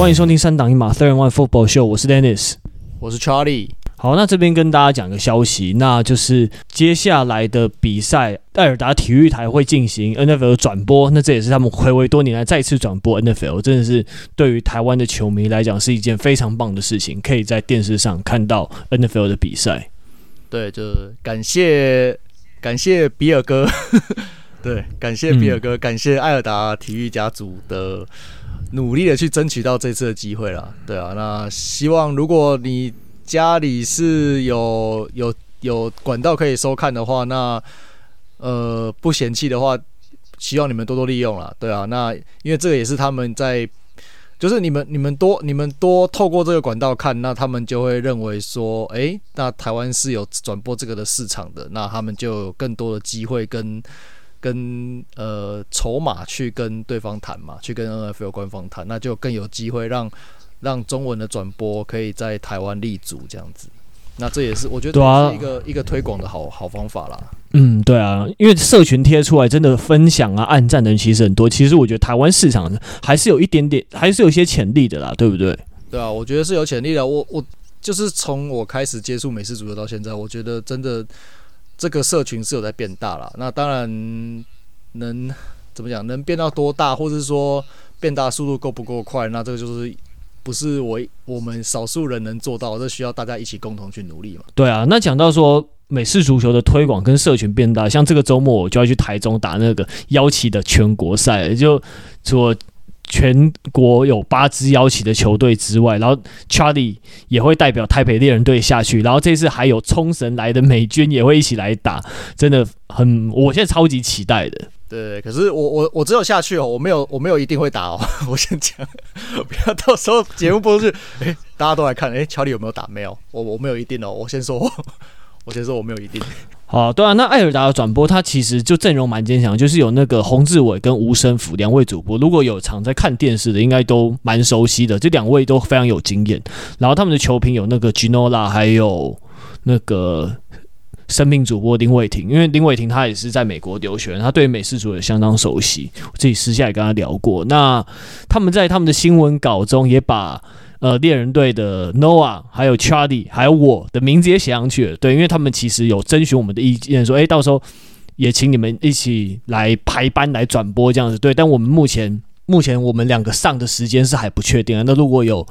欢迎收听三档一码 Third One Football Show，我是 Dennis，我是 Charlie。好，那这边跟大家讲个消息，那就是接下来的比赛，爱尔达体育台会进行 NFL 转播，那这也是他们暌违多年来再次转播 NFL，真的是对于台湾的球迷来讲是一件非常棒的事情，可以在电视上看到 NFL 的比赛。对，就感谢感谢比尔哥，对，感谢比尔哥，嗯、感谢艾尔达体育家族的努力的去争取到这次的机会了。对啊，那希望如果你。家里是有有有管道可以收看的话，那呃不嫌弃的话，希望你们多多利用啦。对啊，那因为这个也是他们在，就是你们你们多你们多透过这个管道看，那他们就会认为说，诶、那台湾是有转播这个的市场的，那他们就有更多的机会跟跟呃筹码去跟对方谈嘛，去跟 NFL 官方谈，那就更有机会让。让中文的转播可以在台湾立足，这样子，那这也是我觉得是一个、啊、一个推广的好好方法啦。嗯，对啊，因为社群贴出来，真的分享啊、按赞的人其实很多。其实我觉得台湾市场还是有一点点，还是有一些潜力的啦，对不对？对啊，我觉得是有潜力的。我我就是从我开始接触美式足球到现在，我觉得真的这个社群是有在变大了。那当然能怎么讲？能变到多大，或者是说变大速度够不够快？那这个就是。不是我我们少数人能做到，这需要大家一起共同去努力嘛。对啊，那讲到说美式足球的推广跟社群变大，像这个周末我就要去台中打那个邀请的全国赛，就除了全国有八支邀请的球队之外，然后 Charlie 也会代表台北猎人队下去，然后这次还有冲绳来的美军也会一起来打，真的很，我现在超级期待的。对，可是我我我只有下去哦，我没有我没有一定会打哦。我先讲，不要到时候节目播出去，哎，大家都来看，哎，乔里有没有打？没有，我我没有一定哦。我先说，我先说我没有一定。好，对啊，那艾尔达的转播，他其实就阵容蛮坚强，就是有那个洪志伟跟吴升福两位主播。如果有常在看电视的，应该都蛮熟悉的，这两位都非常有经验。然后他们的球评有那个 Ginola，还有那个。生命主播林伟霆，因为林伟霆他也是在美国留学，他对美式足球也相当熟悉。我自己私下也跟他聊过。那他们在他们的新闻稿中也把呃猎人队的 Noah 还有 Charlie 还有我的名字也写上去了。对，因为他们其实有征询我们的意见，说诶、到时候也请你们一起来排班来转播这样子。对，但我们目前目前我们两个上的时间是还不确定啊。那如果有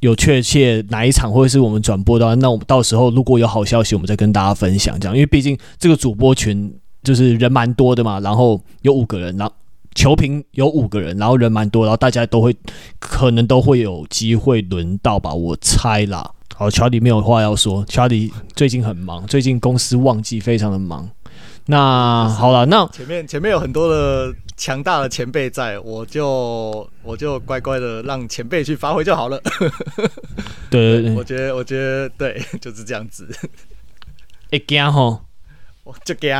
有确切哪一场会是我们转播的话，那我们到时候如果有好消息，我们再跟大家分享。这样，因为毕竟这个主播群就是人蛮多的嘛，然后有五个人，然后球评有五个人，然后人蛮多，然后大家都会可能都会有机会轮到吧，我猜啦。好，乔迪没有话要说，乔迪最近很忙，最近公司旺季非常的忙。那好了，那前面前面有很多的强大的前辈在，我就我就乖乖的让前辈去发挥就好了。对对对，我觉得我觉得对，就是这样子。一惊吼，我就惊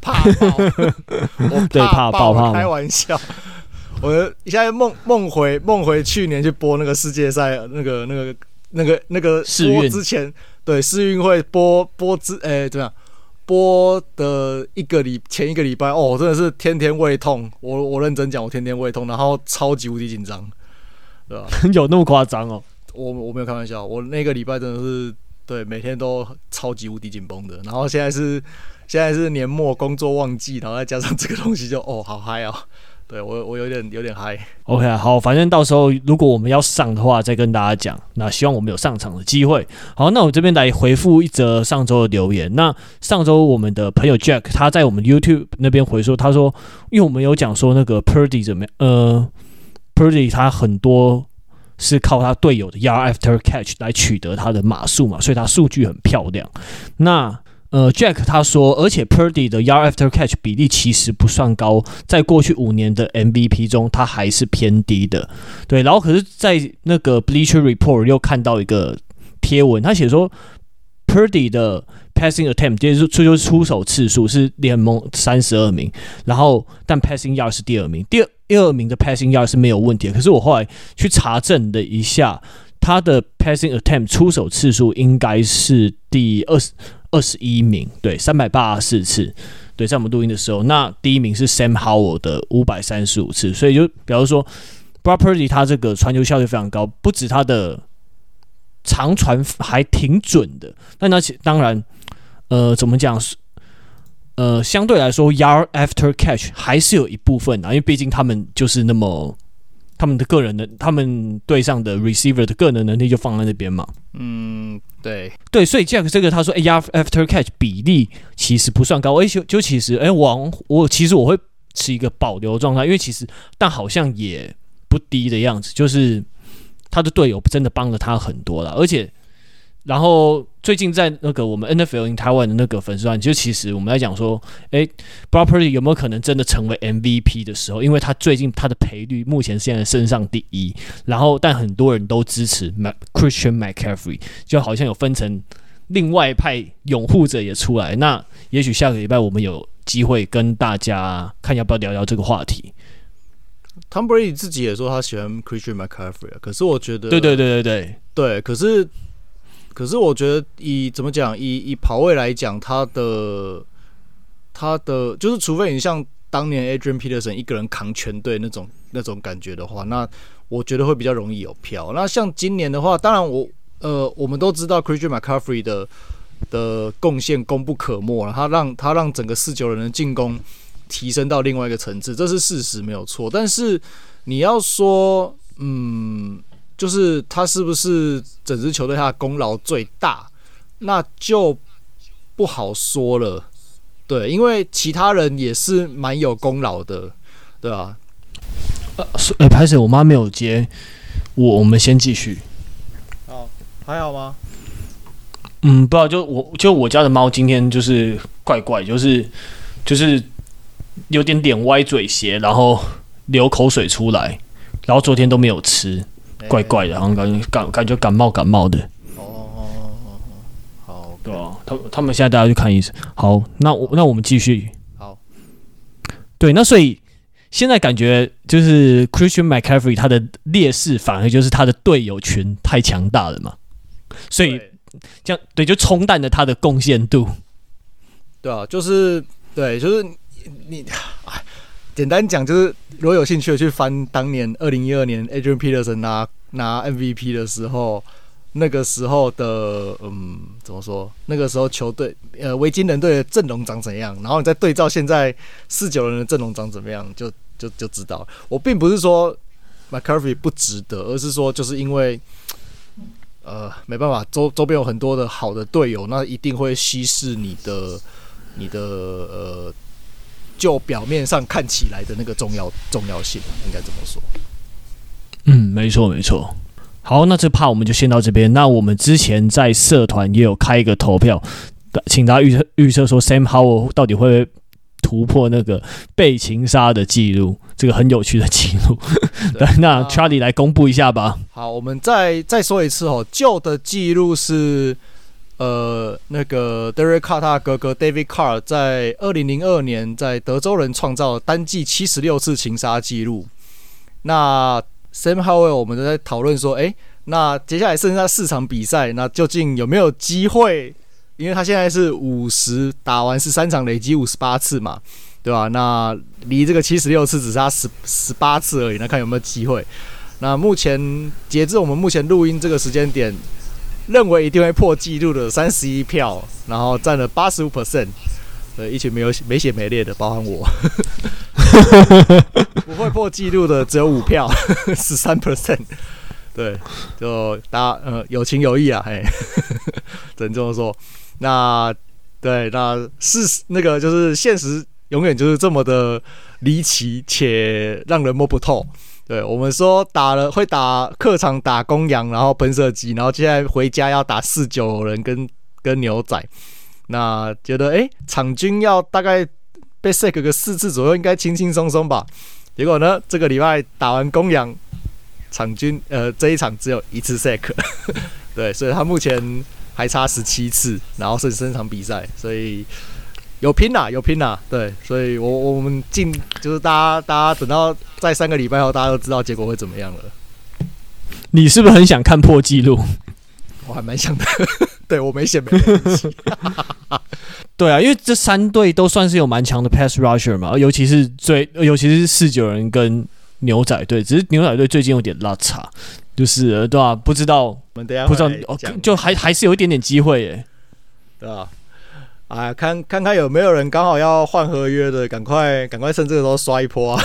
怕爆，我对怕爆怕，开玩笑。我现在梦梦回梦回去年去播那个世界赛，那个那个那个那个世运之前，对世运会播播之哎怎么样？播的一个礼前一个礼拜哦，真的是天天胃痛。我我认真讲，我天天胃痛，然后超级无敌紧张，对吧？有那么夸张哦？我我没有开玩笑，我那个礼拜真的是对每天都超级无敌紧绷的。然后现在是现在是年末工作旺季，然后再加上这个东西就，哦好嗨啊！对我，我有点有点嗨。OK，好，反正到时候如果我们要上的话，再跟大家讲。那希望我们有上场的机会。好，那我这边来回复一则上周的留言。那上周我们的朋友 Jack 他在我们 YouTube 那边回说，他说，因为我们有讲说那个 Purdy 怎么样，呃，Purdy 他很多是靠他队友的 y a r after Catch 来取得他的码数嘛，所以他数据很漂亮。那呃，Jack 他说，而且 Purdy 的 y a r After Catch 比例其实不算高，在过去五年的 MVP 中，他还是偏低的。对，然后可是，在那个 Bleacher Report 又看到一个贴文，他写说 Purdy 的 Passing Attempt 就是这就是出手次数是联盟三十二名，然后但 Passing Yard 是第二名，第二第二名的 Passing Yard 是没有问题的。可是我后来去查证了一下，他的 Passing Attempt 出手次数应该是第二十。二十一名，对，三百八十四次，对，在我们录音的时候，那第一名是 Sam Howell 的五百三十五次，所以就比如说 b r o p e r t y 他这个传球效率非常高，不止他的长传还挺准的。但那其当然，呃，怎么讲？呃，相对来说，Yard After Catch 还是有一部分啊，因为毕竟他们就是那么。他们的个人的，他们队上的 receiver 的个人能力就放在那边嘛。嗯，对对，所以 Jack 这个他说，哎呀，after catch 比例其实不算高，哎，就就其实，哎，我我其实我会持一个保留状态，因为其实但好像也不低的样子，就是他的队友真的帮了他很多了，而且。然后最近在那个我们 NFL in Taiwan 的那个粉丝团，就其实我们在讲说，哎 Brock Purdy 有没有可能真的成为 MVP 的时候？因为他最近他的赔率目前现在升上第一，然后但很多人都支持 Christian McCaffrey，就好像有分成另外一派拥护者也出来。那也许下个礼拜我们有机会跟大家看要不要聊聊这个话题。Tom Brady 自己也说他喜欢 Christian McCaffrey，可是我觉得，对对对对对对，可是。可是我觉得以怎么讲，以以跑位来讲，他的他的就是，除非你像当年 Adrian Peterson 一个人扛全队那种那种感觉的话，那我觉得会比较容易有票。那像今年的话，当然我呃我们都知道 Christian McCaffrey 的的贡献功不可没了，他让他让整个四九人的进攻提升到另外一个层次，这是事实没有错。但是你要说嗯。就是他是不是整支球队他的功劳最大，那就不好说了。对，因为其他人也是蛮有功劳的，对啊。呃，哎，拍水，我妈没有接，我我们先继续。哦，还好吗？嗯，不知道，就我就我家的猫今天就是怪怪，就是就是有点点歪嘴斜，然后流口水出来，然后昨天都没有吃。怪怪的，好像感觉感感觉感冒感冒的。哦，好，对啊，他他们现在大家去看医生。好，那我那我们继续。好，对，那所以现在感觉就是 Christian McCaffrey 他的劣势，反而就是他的队友群太强大了嘛。所以这样对，就冲淡了他的贡献度。对啊，就是对，就是你。简单讲就是，如果有兴趣的去翻当年二零一二年 Adrian Peterson 拿拿 MVP 的时候，那个时候的嗯，怎么说？那个时候球队呃维京人队的阵容长怎样？然后你再对照现在四九人的阵容长怎么样，就就就知道。我并不是说 McCaffrey 不值得，而是说就是因为呃没办法，周周边有很多的好的队友，那一定会稀释你的你的呃。就表面上看起来的那个重要重要性，应该这么说。嗯，没错没错。好，那这怕我们就先到这边。那我们之前在社团也有开一个投票，请大家预测预测说 Sam Howell 到底会不会突破那个被情杀的记录，这个很有趣的记录。对，那 Charlie 来公布一下吧。好，我们再再说一次哦，旧的记录是。呃，那个 Derek Carr 哥哥 David Carr 在二零零二年在德州人创造单季七十六次情杀纪录。那 Sam Howell 我们都在讨论说，诶，那接下来剩下四场比赛，那究竟有没有机会？因为他现在是五十打完十三场，累积五十八次嘛，对吧？那离这个七十六次只差十十八次而已，那看有没有机会。那目前截至我们目前录音这个时间点。认为一定会破纪录的三十一票，然后占了八十五 percent，呃，一群没有没血没泪的，包含我，不会破纪录的只有五票，十三 percent，对，就大家呃有情有义啊，嘿，只能这么说。那对，那是那个就是现实，永远就是这么的离奇且让人摸不透。对，我们说打了会打客场打公羊，然后喷射机，然后接下来回家要打四九人跟跟牛仔，那觉得诶场均要大概被 sack 个四次左右，应该轻轻松松吧？结果呢，这个礼拜打完公羊，场均呃这一场只有一次 sack，对，所以他目前还差十七次，然后是三场比赛，所以。有拼呐，有拼呐，对，所以我我们进就是大家大家等到在三个礼拜后，大家都知道结果会怎么样了。你是不是很想看破纪录？我还蛮想的，对我没写没关系。对啊，因为这三队都算是有蛮强的 pass rusher 嘛，尤其是最尤其是四九人跟牛仔队，只是牛仔队最近有点拉差，就是对吧、啊？不知道，我们等下不知道哦，就还还是有一点点机会耶，对吧？啊，看看看有没有人刚好要换合约的，赶快赶快趁这个时候刷一波啊！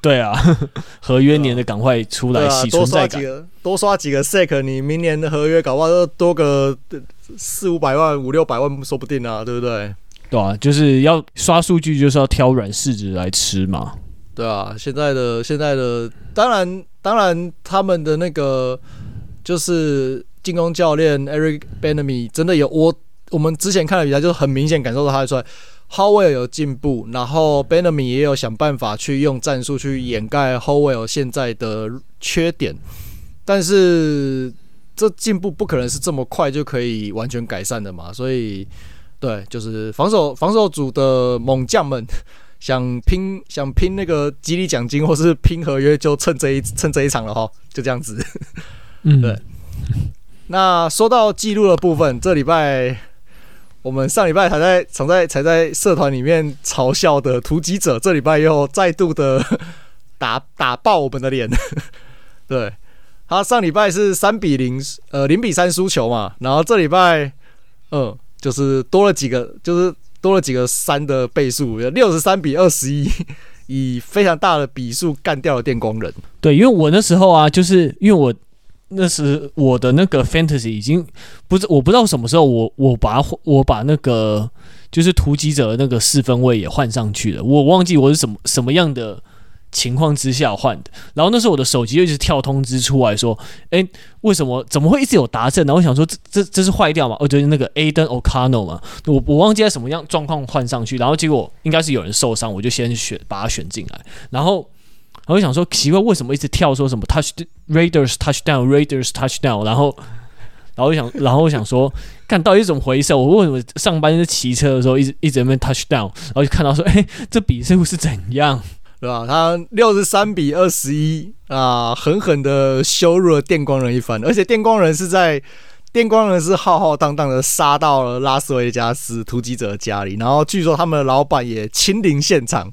对啊，合约年的赶快出来洗存在感，多刷几个，多刷几个 SEC，你明年的合约搞不好都多个四五百万、五六百万说不定啊，对不对？对啊，就是要刷数据，就是要挑软柿子来吃嘛。对啊，现在的现在的，当然当然，他们的那个就是进攻教练 Eric Bieniemy 真的有我我们之前看的比赛，就很明显感受到他出来。Howell 有进步，然后 Bieniemy 也有想办法去用战术去掩盖 Howell 现在的缺点，但是这进步不可能是这么快就可以完全改善的嘛，所以对，就是防守防守组的猛将们想拼想拼那个激励奖金或是拼合约，就趁这一趁这一场了哈，就这样子，嗯，对。那说到记录的部分，这礼拜。我们上礼拜还在常在才在社团里面嘲笑的突击者，这礼拜又再度的打打爆我们的脸。对，他上礼拜是三比零，呃，零比三输球嘛。然后这礼拜，嗯，就是多了几个，就是多了几个三的倍数，六十三比二十一，以非常大的比数干掉了电光人。对，因为我那时候啊，就是因为我。那是我的那个 fantasy 已经不是，我不知道什么时候我我把我把那个就是突击者的那个四分位也换上去了，我忘记我是什么什么样的情况之下换的。然后那时候我的手机就一直跳通知出来说，诶，为什么怎么会一直有达阵？然后我想说这这这是坏掉吗？哦，就是那个 Aidan O'Connell 嘛，我我忘记在什么样状况换上去，然后结果应该是有人受伤，我就先选把他选进来，然后。我就想说，奇怪，为什么一直跳说什么 touch Raiders touchdown Raiders touchdown？然后，然后我想，然后我想说，看到底是怎么回事？我为什么上班是骑车的时候一直一直在那 touchdown？然后就看到说，哎，这比数是怎样，对吧？他六十三比二十一啊，狠狠的羞辱了电光人一番。而且电光人是在电光人是浩浩荡荡的杀到了拉斯维加斯突击者家里，然后据说他们的老板也亲临现场。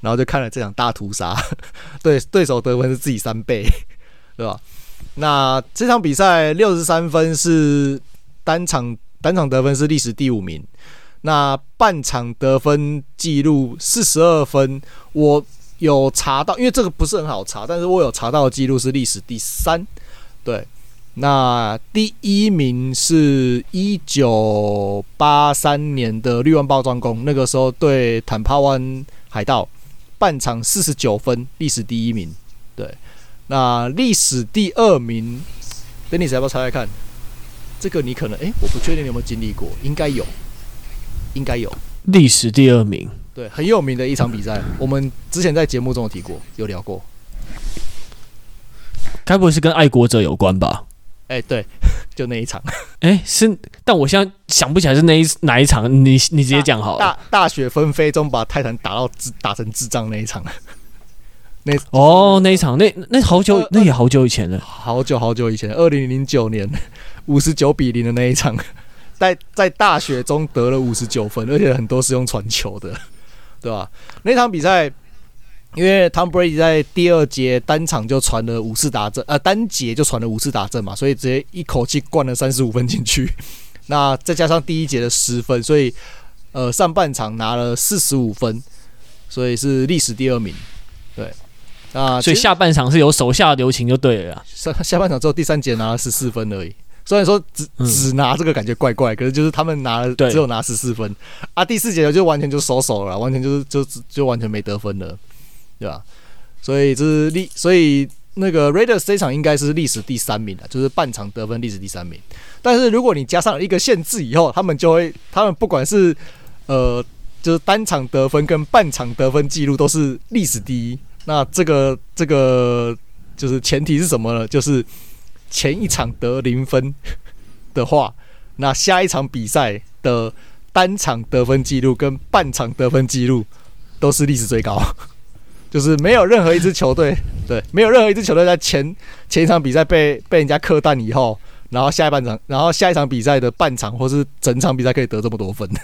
然后就看了这场大屠杀，对对手得分是自己三倍，对吧？那这场比赛六十三分是单场单场得分是历史第五名，那半场得分记录四十二分，我有查到，因为这个不是很好查，但是我有查到的记录是历史第三，对。那第一名是一九八三年的绿湾包装工，那个时候对坦帕湾海盗。半场四十九分，历史第一名。对，那历史第二名，Dennis 要不要猜猜看？这个你可能哎、欸，我不确定你有没有经历过，应该有，应该有。历史第二名，对，很有名的一场比赛，我们之前在节目中有提过，有聊过。该不会是跟爱国者有关吧？哎、欸，对，就那一场。哎、欸，是，但我现在想不起来是哪一哪一场。你你直接讲好了。大大雪纷飞中把泰坦打到智打成智障那一场。那哦，那一场，那那好久，那也好久以前了。好久好久以前，二零零九年五十九比零的那一场，在在大雪中得了五十九分，而且很多是用传球的，对吧？那场比赛。因为 Tom Brady 在第二节单场就传了五次打阵，呃，单节就传了五次打阵嘛，所以直接一口气灌了三十五分进去。那再加上第一节的十分，所以呃上半场拿了四十五分，所以是历史第二名。对，那所以下半场是有手下留情就对了。下下半场之后第三节拿了十四分而已。虽然说只只拿这个感觉怪怪，可是就是他们拿了只有拿十四分啊。第四节就完全就收手了，完全就是就就完全没得分了。对吧？所以这是历，所以那个 Raiders 这场应该是历史第三名了，就是半场得分历史第三名。但是如果你加上一个限制以后，他们就会，他们不管是呃，就是单场得分跟半场得分记录都是历史第一。那这个这个就是前提是什么呢？就是前一场得零分 的话，那下一场比赛的单场得分记录跟半场得分记录都是历史最高。就是没有任何一支球队，对，没有任何一支球队在前前一场比赛被被人家克蛋以后，然后下一半场，然后下一场比赛的半场或是整场比赛可以得这么多分。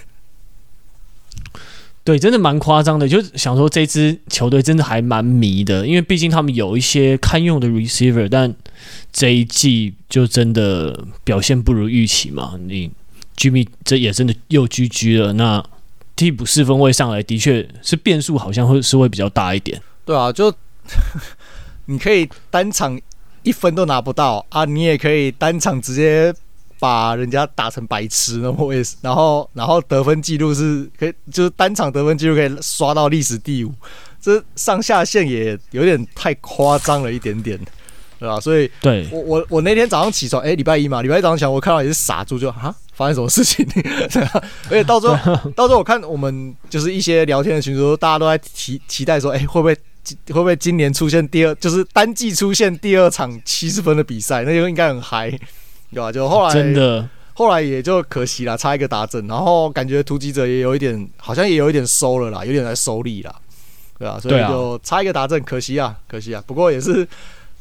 对，真的蛮夸张的，就想说这支球队真的还蛮迷的，因为毕竟他们有一些堪用的 receiver，但这一季就真的表现不如预期嘛。你 Jimmy 这也真的又 GG 了，那替补四分位上来的确是变数，好像会是会比较大一点。对啊，就 你可以单场一分都拿不到啊，你也可以单场直接。把人家打成白痴，然后也是，然后然后得分记录是可以，就是单场得分记录可以刷到历史第五，这上下限也有点太夸张了一点点，对吧？所以，对我我我那天早上起床，哎，礼拜一嘛，礼拜一早上起来，我看到也是傻猪，就啊，发生什么事情？而且到时候，到时候我看我们就是一些聊天的群组，大家都在期期待说，哎，会不会会不会今年出现第二，就是单季出现第二场七十分的比赛，那就应该很嗨。对吧？就后来真的，后来也就可惜了，差一个达阵，然后感觉突击者也有一点，好像也有一点收了啦，有点在收力啦，对啊？所以就差一个达阵，可惜啊，可惜啊。不过也是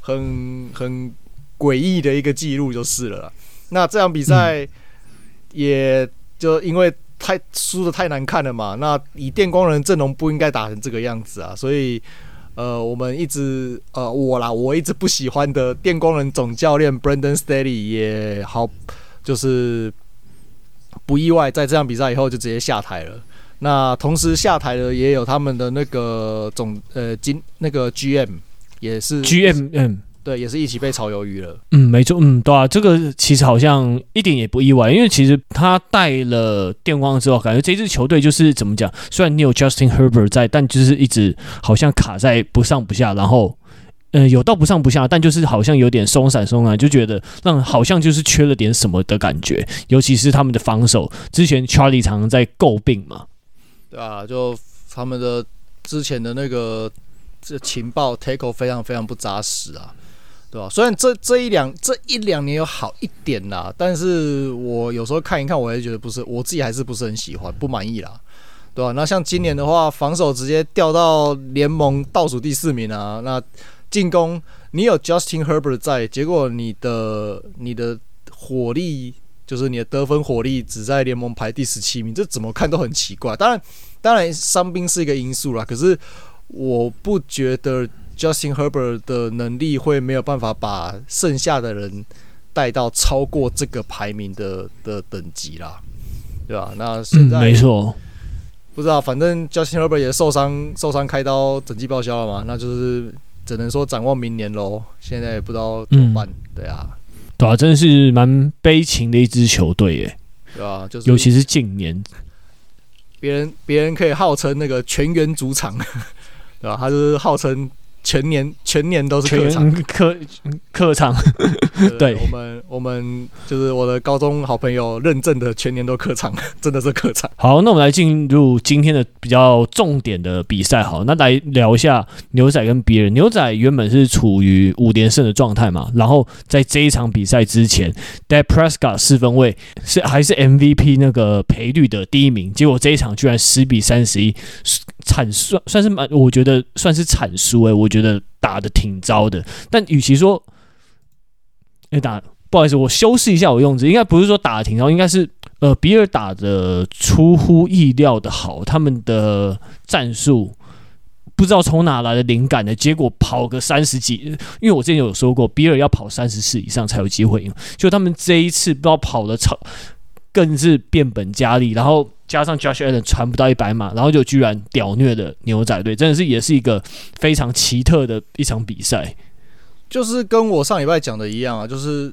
很很诡异的一个记录就是了啦。那这场比赛也就因为太输的太难看了嘛，那以电光人阵容不应该打成这个样子啊，所以。呃，我们一直呃，我啦，我一直不喜欢的电光人总教练 Brandon Staley 也好，就是不意外，在这场比赛以后就直接下台了。那同时下台的也有他们的那个总呃经那个 GM 也是 GM 嗯。对，也是一起被炒鱿鱼了。嗯，没错，嗯，对啊，这个其实好像一点也不意外，因为其实他带了电光之后，感觉这支球队就是怎么讲？虽然你有 Justin Herbert 在，但就是一直好像卡在不上不下，然后，嗯、呃，有到不上不下，但就是好像有点松散松散，就觉得让好像就是缺了点什么的感觉。尤其是他们的防守，之前 Charlie 常常在诟病嘛，对啊，就他们的之前的那个这情报 tackle 非常非常不扎实啊。对吧？虽然这这一两这一两年有好一点啦，但是我有时候看一看，我也觉得不是，我自己还是不是很喜欢，不满意啦，对吧？那像今年的话，防守直接掉到联盟倒数第四名啊，那进攻你有 Justin Herbert 在，结果你的你的火力就是你的得分火力只在联盟排第十七名，这怎么看都很奇怪。当然，当然伤兵是一个因素啦，可是我不觉得。Justin Herbert 的能力会没有办法把剩下的人带到超过这个排名的的等级啦，对吧？那现在、嗯、没错，不知道，反正 Justin Herbert 也受伤，受伤开刀，整季报销了嘛，那就是只能说展望明年喽。现在也不知道怎么办，嗯、对啊，对啊，真的是蛮悲情的一支球队耶，对啊，就是尤其是近年，别人别人可以号称那个全员主场，对吧？他就是号称。全年全年都是客场，客客场，对，我们我们就是我的高中好朋友认证的全年都客场，真的是客场。好，那我们来进入今天的比较重点的比赛。好，那来聊一下牛仔跟别人。牛仔原本是处于五连胜的状态嘛，然后在这一场比赛之前，Dak Prescott 四分卫是还是 MVP 那个赔率的第一名，结果这一场居然十比三十一。惨算算是蛮，我觉得算是惨输诶，我觉得打的挺糟的。但与其说，哎、打不好意思，我修饰一下我用词，应该不是说打的挺糟，应该是呃比尔打的出乎意料的好，他们的战术不知道从哪来的灵感的，结果跑个三十几，因为我之前有说过，比尔要跑三十次以上才有机会赢，就他们这一次不知道跑的超，更是变本加厉，然后。加上 Josh Allen 传不到一百码，然后就居然屌虐的牛仔队，真的是也是一个非常奇特的一场比赛。就是跟我上礼拜讲的一样啊，就是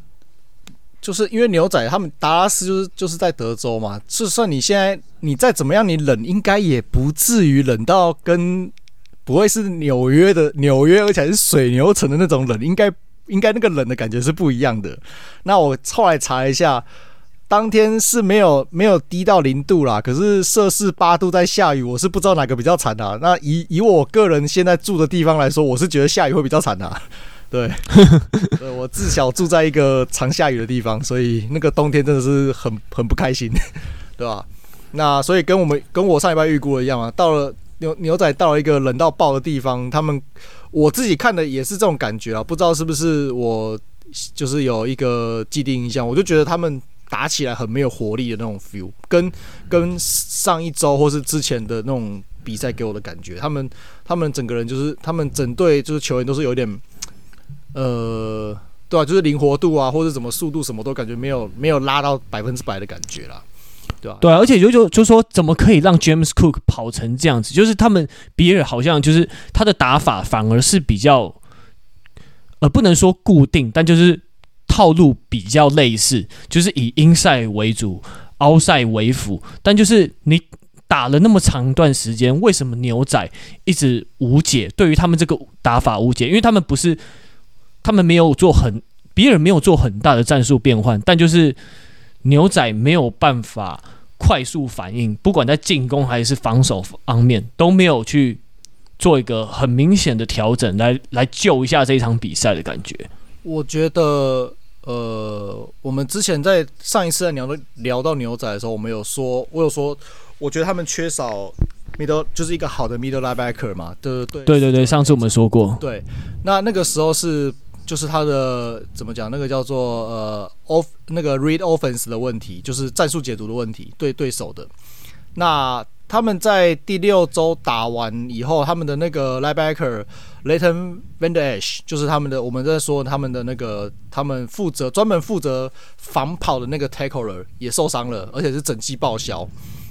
就是因为牛仔他们达拉斯就是就是在德州嘛，就算你现在你再怎么样，你冷应该也不至于冷到跟不会是纽约的纽约，而且是水牛城的那种冷，应该应该那个冷的感觉是不一样的。那我后来查一下。当天是没有没有低到零度啦，可是摄氏八度在下雨，我是不知道哪个比较惨啊。那以以我个人现在住的地方来说，我是觉得下雨会比较惨啊。对，对，我自小住在一个常下雨的地方，所以那个冬天真的是很很不开心，对吧？那所以跟我们跟我上礼拜预估的一样啊，到了牛牛仔到了一个冷到爆的地方，他们我自己看的也是这种感觉啊，不知道是不是我就是有一个既定印象，我就觉得他们。打起来很没有活力的那种 feel，跟跟上一周或是之前的那种比赛给我的感觉，他们他们整个人就是他们整队就是球员都是有点，呃，对啊，就是灵活度啊，或者怎么速度什么都感觉没有没有拉到百分之百的感觉啦。对啊，对啊，而且就就就说怎么可以让 James Cook 跑成这样子？就是他们比尔好像就是他的打法反而是比较，呃，不能说固定，但就是。套路比较类似，就是以英赛为主，outside 为辅。但就是你打了那么长一段时间，为什么牛仔一直无解？对于他们这个打法无解，因为他们不是，他们没有做很，比尔没有做很大的战术变换，但就是牛仔没有办法快速反应，不管在进攻还是防守方面都没有去做一个很明显的调整，来来救一下这一场比赛的感觉。我觉得。呃，我们之前在上一次在聊到聊到牛仔的时候，我们有说，我有说，我觉得他们缺少 middle，就是一个好的 middle linebacker 嘛，对对对，对对对，上次我们说过，对，那那个时候是就是他的怎么讲，那个叫做呃 off 那个 read offense 的问题，就是战术解读的问题，对对手的那。他们在第六周打完以后，他们的那个 linebacker Laton Vandeish，就是他们的，我们在说他们的那个，他们负责专门负责防跑的那个 tackler 也受伤了，而且是整季报销。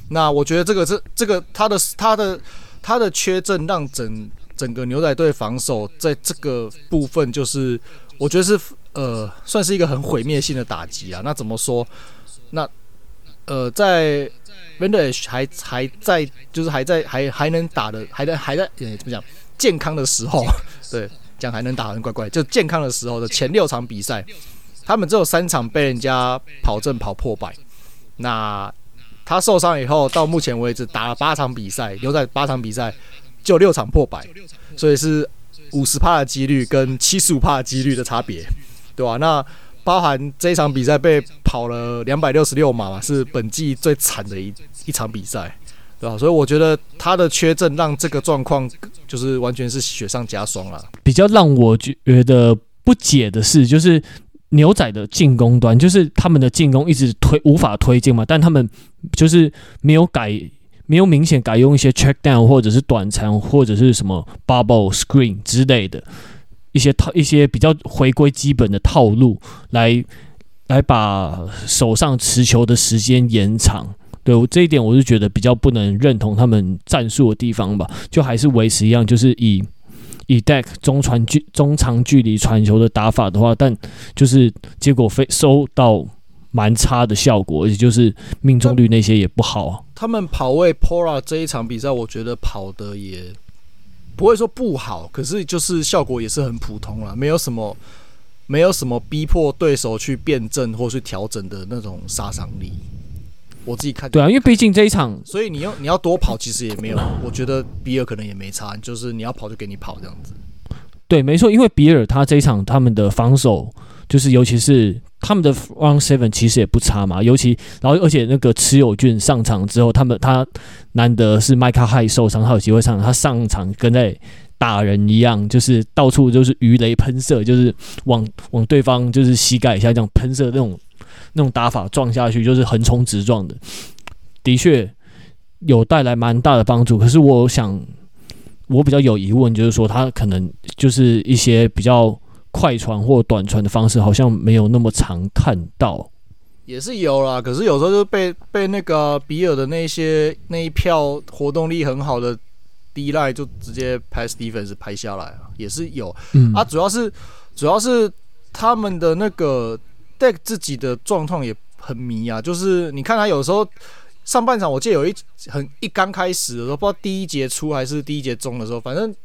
那我觉得这个这这个他的他的他的缺阵，让整整个牛仔队防守在这个部分，就是我觉得是呃算是一个很毁灭性的打击啊。那怎么说？那呃在。Vander Esch 还还在，就是还在还还能打的，还在还在，呃，怎么讲？健康的时候，对，讲还能打，很怪怪。就健康的时候的前六场比赛，他们只有三场被人家跑阵跑破百。那他受伤以后，到目前为止打了八场比赛，留在八场比赛就六场破百，所以是五十帕的几率跟七十五帕的几率的差别，对吧？那包含这一场比赛被跑了两百六十六码嘛，是本季最惨的一一场比赛，对吧？所以我觉得他的缺阵让这个状况就是完全是雪上加霜了。比较让我觉得不解的是，就是牛仔的进攻端，就是他们的进攻一直推无法推进嘛，但他们就是没有改，没有明显改用一些 check down 或者是短长或者是什么 bubble screen 之类的。一些套一些比较回归基本的套路来来把手上持球的时间延长，对，我这一点我是觉得比较不能认同他们战术的地方吧，就还是维持一样，就是以以 deck 中传距中长距离传球的打法的话，但就是结果非收到蛮差的效果，而且就是命中率那些也不好。他们跑位 Pora 这一场比赛，我觉得跑的也。不会说不好，可是就是效果也是很普通了，没有什么，没有什么逼迫对手去辩证或去调整的那种杀伤力。我自己看，对啊，因为毕竟这一场，所以你要你要多跑，其实也没有，我觉得比尔可能也没差，就是你要跑就给你跑这样子。对，没错，因为比尔他这一场他们的防守，就是尤其是。他们的 Front Seven 其实也不差嘛，尤其然后而且那个持有俊上场之后，他们他难得是麦克海受伤，他有机会上场，他上场跟在打人一样，就是到处就是鱼雷喷射，就是往往对方就是膝盖以下这样喷射那种那种打法撞下去，就是横冲直撞的，的确有带来蛮大的帮助。可是我想，我比较有疑问，就是说他可能就是一些比较。快传或短传的方式好像没有那么常看到，也是有啦。可是有时候就被被那个比尔的那些那一票活动力很好的 D line 就直接 pass defense 拍下来啊，也是有。嗯啊，主要是主要是他们的那个 deck 自己的状况也很迷啊。就是你看他有时候上半场，我记得有一很一刚开始的时候，不知道第一节出还是第一节中的时候，反正。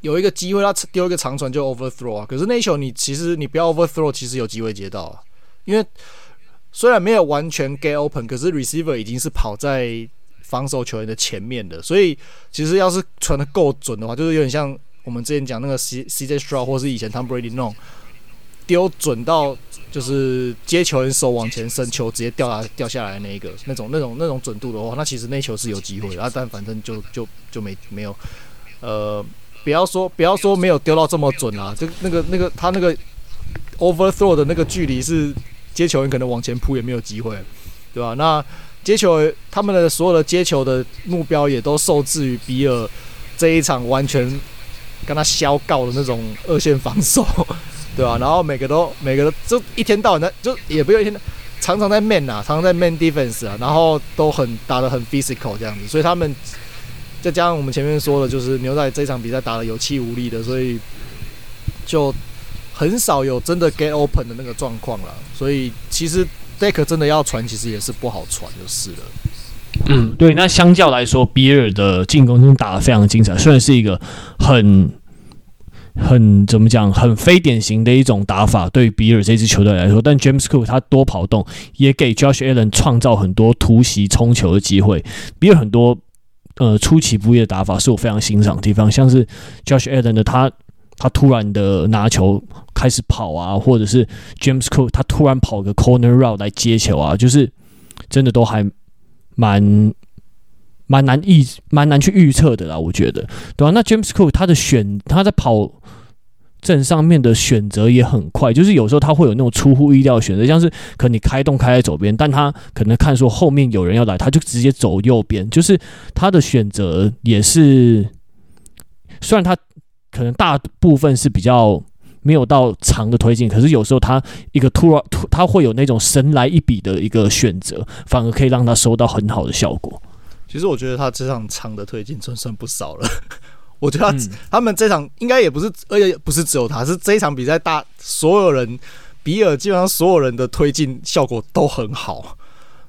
有一个机会，他丢一个长传就 overthrow 啊，可是那球你其实你不要 overthrow，其实有机会接到啊，因为虽然没有完全 get open，可是 receiver 已经是跑在防守球员的前面的，所以其实要是传得够准的话，就是有点像我们之前讲那个 C CJ Stroud 或是以前 Tom Brady 那种丢准到就是接球员手往前伸，球直接掉下掉下来那一个那种那种那种准度的话，那其实那球是有机会啊，但反正就就就没没有呃。不要说不要说没有丢到这么准啊！就那个那个他那个 overthrow 的那个距离是接球员可能往前扑也没有机会，对吧？那接球他们的所有的接球的目标也都受制于比尔这一场完全跟他削告的那种二线防守，对吧？然后每个都每个都就一天到晚的就也不用一天，常常在 man 啊，常常在 man defense 啊，然后都很打得很 physical 这样子，所以他们再加上我们前面说的，就是牛仔这场比赛打得有气无力的，所以就。很少有真的 get open 的那个状况了，所以其实 Deck 真的要传，其实也是不好传，就是了。嗯，对。那相较来说，比尔的进攻真的打得非常精彩，虽然是一个很很怎么讲，很非典型的一种打法，对于比尔这支球队来说，但 James Cook 他多跑动，也给 Josh Allen 创造很多突袭冲球的机会。比尔很多呃出其不意的打法是我非常欣赏的地方，像是 Josh Allen 的他。他突然的拿球开始跑啊，或者是 James Cook 他突然跑个 corner route 来接球啊，就是真的都还蛮蛮难预蛮难去预测的啦，我觉得，对吧、啊？那 James Cook 他的选他在跑阵上面的选择也很快，就是有时候他会有那种出乎意料的选择，像是可能你开洞开在左边，但他可能看说后面有人要来，他就直接走右边，就是他的选择也是，虽然他。可能大部分是比较没有到长的推进，可是有时候他一个突然突，他会有那种神来一笔的一个选择，反而可以让他收到很好的效果。其实我觉得他这场长的推进真算不少了。我觉得他、嗯、他们这场应该也不是，而且不是只有他，是这一场比赛大所有人比尔基本上所有人的推进效果都很好，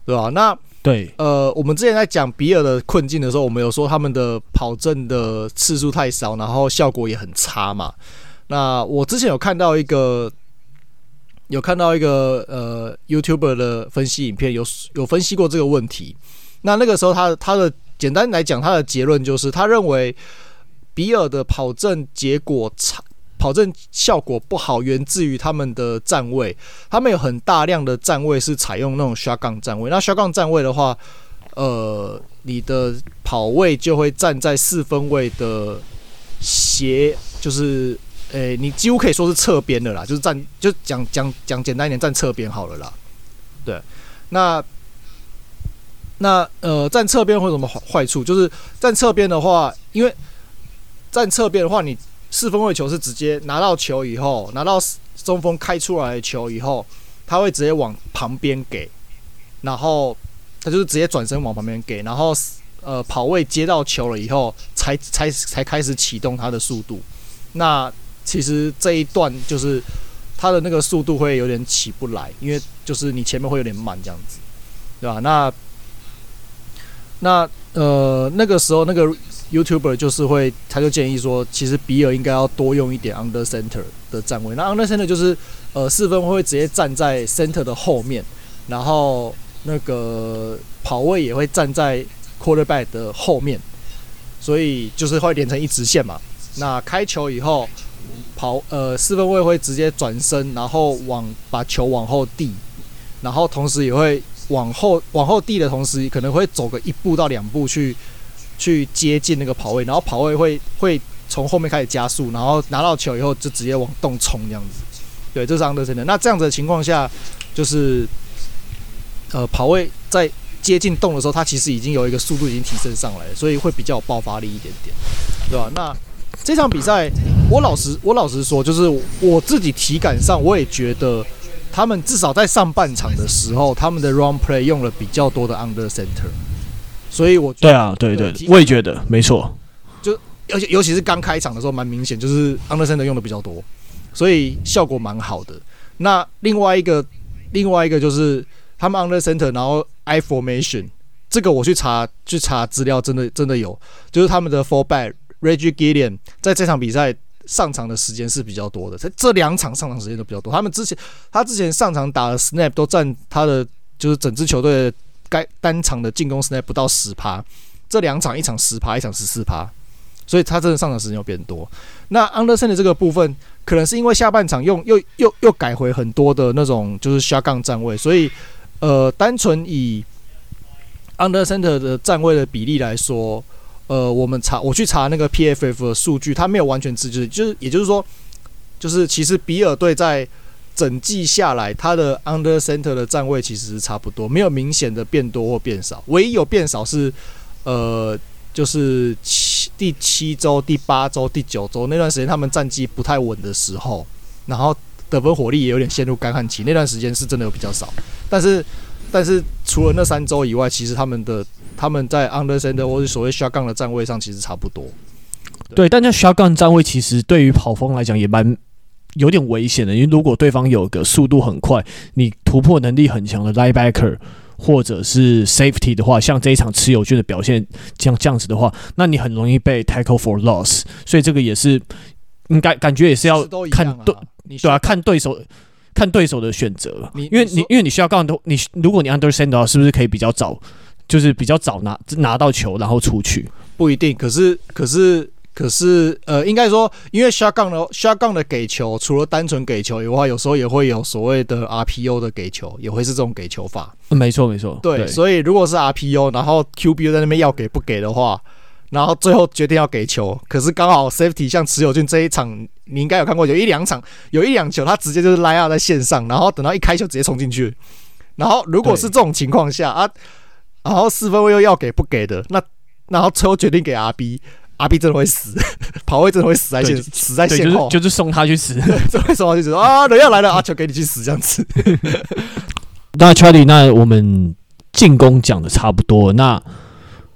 对吧？那。对，呃，我们之前在讲比尔的困境的时候，我们有说他们的跑阵的次数太少，然后效果也很差嘛。那我之前有看到一个，有看到一个呃 YouTuber 的分析影片，有有分析过这个问题。那那个时候他他的简单来讲，他的结论就是他认为比尔的跑阵结果差。跑阵效果不好，源自于他们的站位。他们有很大量的站位是采用那种 shotgun 站位。那 shotgun 站位的话，呃，你的跑位就会站在四分位的斜，就是，诶、欸，你几乎可以说是侧边的啦，就是站，就讲讲讲简单一点，站侧边好了啦。对，那那呃，站侧边会有什么坏处？就是站侧边的话，因为站侧边的话，你四分卫球是直接拿到球以后，拿到中锋开出来的球以后，他会直接往旁边给，然后他就是直接转身往旁边给，然后呃跑位接到球了以后，才 才才开始启动他的速度。那其实这一段就是他的那个速度会有点起不来，因为就是你前面会有点慢这样子，对吧？那那呃那个时候那个。YouTuber 就是会，他就建议说，其实比尔应该要多用一点 under center 的站位。那 under center 就是，呃，四分会直接站在 center 的后面，然后那个跑位也会站在 quarterback 的后面，所以就是会连成一直线嘛。那开球以后，跑呃四分位会直接转身，然后往把球往后递，然后同时也会往后往后递的同时，可能会走个一步到两步去。去接近那个跑位，然后跑位会会从后面开始加速，然后拿到球以后就直接往洞冲这样子。对，这是 under center。那这样子的情况下，就是呃跑位在接近洞的时候，它其实已经有一个速度已经提升上来了，所以会比较有爆发力一点点，对吧？那这场比赛，我老实我老实说，就是我自己体感上，我也觉得他们至少在上半场的时候，他们的 run play 用了比较多的 under center。所以我觉得，对啊，对对，我也觉得没错。就而且尤其是刚开场的时候，蛮明显，就是 under center 用的比较多，所以效果蛮好的。那另外一个，另外一个就是他们 under center，然后 I formation，这个我去查去查资料，真的真的有，就是他们的 fullback Reggie Gillian 在这场比赛上场的时间是比较多的，在这两场上场时间都比较多。他们之前他之前上场打的 snap 都占他的就是整支球队的。该单场的进攻时间不到十趴，这两场一场十趴，一场十四趴，所以他真的上场时间有变多。那 under center 的这个部分，可能是因为下半场用又又又改回很多的那种就是 shotgun 站位，所以呃，单纯以 under center 的站位的比例来说，呃，我们查我去查那个 PFF 的数据，它没有完全支持，就是也就是说，就是其实比尔队在整季下来，他的 under center 的站位其实是差不多，没有明显的变多或变少。唯一有变少是，呃，就是七第七周、第八周、第九周那段时间，他们战绩不太稳的时候，然后得分火力也有点陷入干旱期。那段时间是真的有比较少，但是但是除了那三周以外，其实他们的他们在 under center 或是所谓 shotgun 的站位上其实差不多。对，但在 shotgun 站位其实对于跑锋来讲也蛮。有点危险的，因为如果对方有个速度很快、你突破能力很强的 linebacker 或者是 safety 的话，像这一场持有军的表现这样这样子的话，那你很容易被 tackle for loss。所以这个也是应该感觉也是要看对对啊，看对手看对手的选择。因为你因为你需要告诉你，如果你 understand 的话，是不是可以比较早，就是比较早拿拿到球然后出去？不一定，可是可是。可是，呃，应该说，因为 shotgun 的 shotgun 的给球，除了单纯给球以外，有时候也会有所谓的 RPO 的给球，也会是这种给球法。嗯，没错，没错。对，对，所以如果是 RPO，然后 QB 在那边要给不给的话，然后最后决定要给球，可是刚好 safety 像持有俊这一场，你应该有看过，有一两场，有一两球他直接就是 line up 在线上，然后等到一开球直接冲进去。然后如果是这种情况下啊，然后四分卫又要给不给的，那然后最后决定给 RB。阿 B 真的会死，跑位真的会死在线，死在线后，就是、就是送他去死，就会送他去死啊！人要来了，阿球给你去死这样子。那 Charlie，那我们进攻讲的差不多，那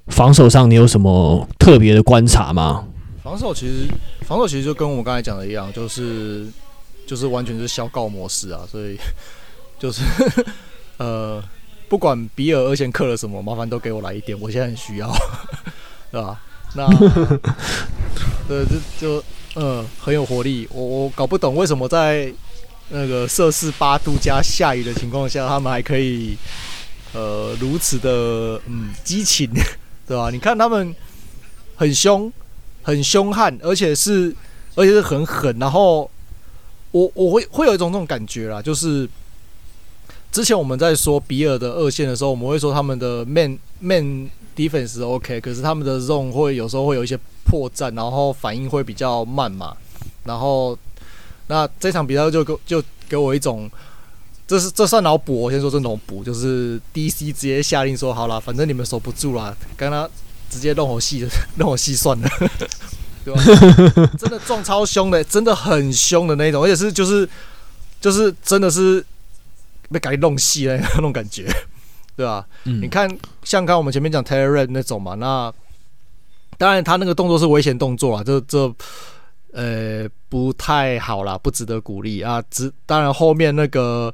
防守上你有什么特别的观察吗？防守其实，防守其实就跟我们刚才讲的一样，就是就是完全是消告模式啊，所以就是呃，不管比尔二线克了什么，麻烦都给我来一点，我现在很需要，对吧？那，对，就就嗯，很有活力。我我搞不懂为什么在那个摄氏八度加下雨的情况下，他们还可以呃如此的嗯激情，对吧？你看他们很凶，很凶悍，而且是而且是很狠。然后我我会会有一种这种感觉啦，就是之前我们在说比尔的二线的时候，我们会说他们的 man man。defense OK，可是他们的 zone 会有时候会有一些破绽，然后反应会比较慢嘛。然后那这场比赛就给就给我一种，这是这算脑补。我先说这种补，就是 DC 直接下令说好了，反正你们守不住了，跟他直接弄我细，弄我细算了，对吧？真的撞超凶的，真的很凶的那种，而且是就是就是真的是被赶紧弄细了 那种感觉。对吧？嗯，你看，像刚我们前面讲 Taylor Rapp 那种嘛，那当然他那个动作是危险动作啊，这这呃不太好啦，不值得鼓励啊。只当然后面那个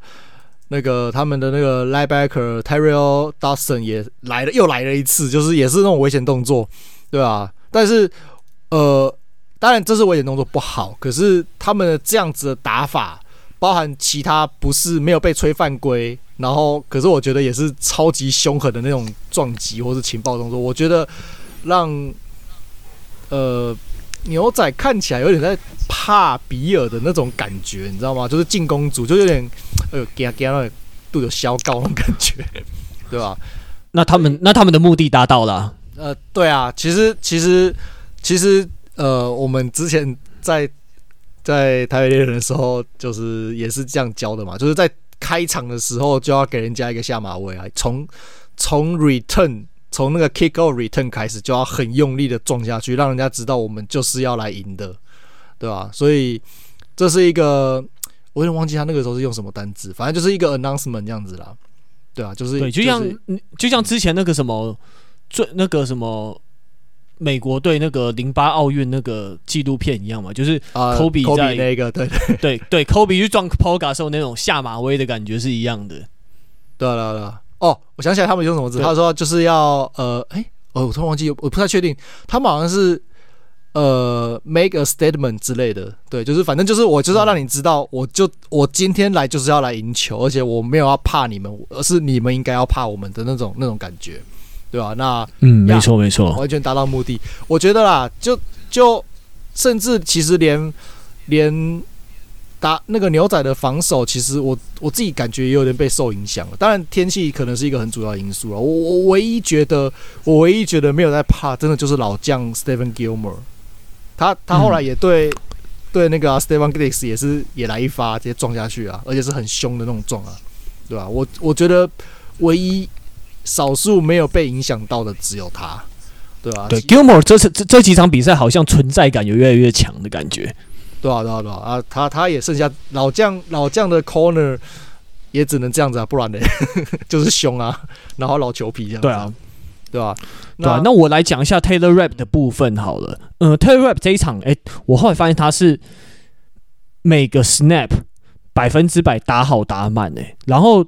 那个他们的那个 linebacker Tyrel Dawson 也来了，又来了一次，就是也是那种危险动作，对吧？但是呃，当然这是危险动作不好，可是他们的这样子的打法，包含其他不是没有被吹犯规。然后，可是我觉得也是超级凶狠的那种撞击或是情报动作。我觉得让呃牛仔看起来有点在怕比尔的那种感觉，你知道吗？就是进攻组就有点哎呦给给那都有消高那种感觉，对吧？那他们那他们的目的达到了？呃，对啊，其实其实其实呃，我们之前在在台北猎人的时候，就是也是这样教的嘛，就是在。开场的时候就要给人家一个下马威啊！从从 return 从那个 kick off return 开始就要很用力的撞下去，让人家知道我们就是要来赢的，对吧？所以这是一个，我有点忘记他那个时候是用什么单字，反正就是一个 announcement 这样子啦，对啊，就是对，就像、就是、就像之前那个什么最那个什么。美国队那个零八奥运那个纪录片一样嘛，就是科比在那个对对对对，科比 去撞 Polga 时候那种下马威的感觉是一样的。对了对了，哦，我想起来他们用什么字，他说就是要呃，哎，哦，我突然忘记，我不太确定，他们好像是呃 make a statement 之类的，对，就是反正就是我就是要让你知道，我就我今天来就是要来赢球，而且我没有要怕你们，而是你们应该要怕我们的那种那种感觉。对吧？那嗯，没错没错，完全达到目的。我觉得啦，就就甚至其实连连打那个牛仔的防守，其实我我自己感觉也有点被受影响了。当然天气可能是一个很主要因素了。我我唯一觉得，我唯一觉得没有在怕，真的就是老将 Stephen Gilmore。他他后来也对对那个、啊、Stephen Diggs 也是也来一发，直接撞下去啊，而且是很凶的那种撞啊，对吧、啊？我我觉得唯一少数没有被影响到的只有他，对吧、啊？对，Gilmore 这次这这几场比赛好像存在感有越来越强的感觉，对啊，对啊，对啊，啊，他他也剩下老将老将的 Corner 也只能这样子啊，不然呢 就是凶啊，然后老球皮这样子，对啊。对吧、啊？对啊，那我来讲一下 Taylor Rapp 的部分好了。嗯、呃，Taylor Rapp 这一场，哎，我后来发现他是每个 snap 百分之百打好打满哎。然后，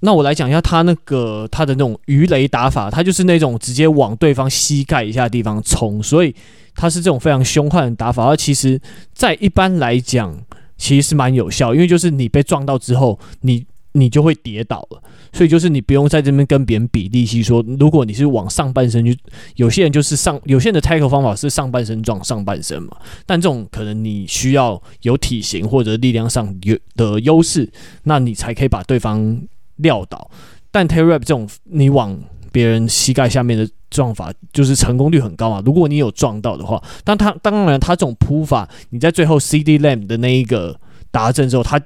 那我来讲一下他那个他的那种鱼雷打法，他就是那种直接往对方膝盖以下的地方冲，所以他是这种非常凶悍的打法。而其实，在一般来讲，其实是蛮有效，因为就是你被撞到之后，你。你就会跌倒了，所以就是你不用在这边跟别人比力气。说如果你是往上半身去，有些人就是上，有些人的 tackle 方法是上半身撞上半身嘛。但这种可能你需要有体型或者力量上有的优势，那你才可以把对方撂倒。但 tail wrap 这种你往别人膝盖下面的撞法，就是成功率很高嘛。如果你有撞到的话，但他当然他这种扑法，你在最后 CD Lamb 的那一个达阵之后，他。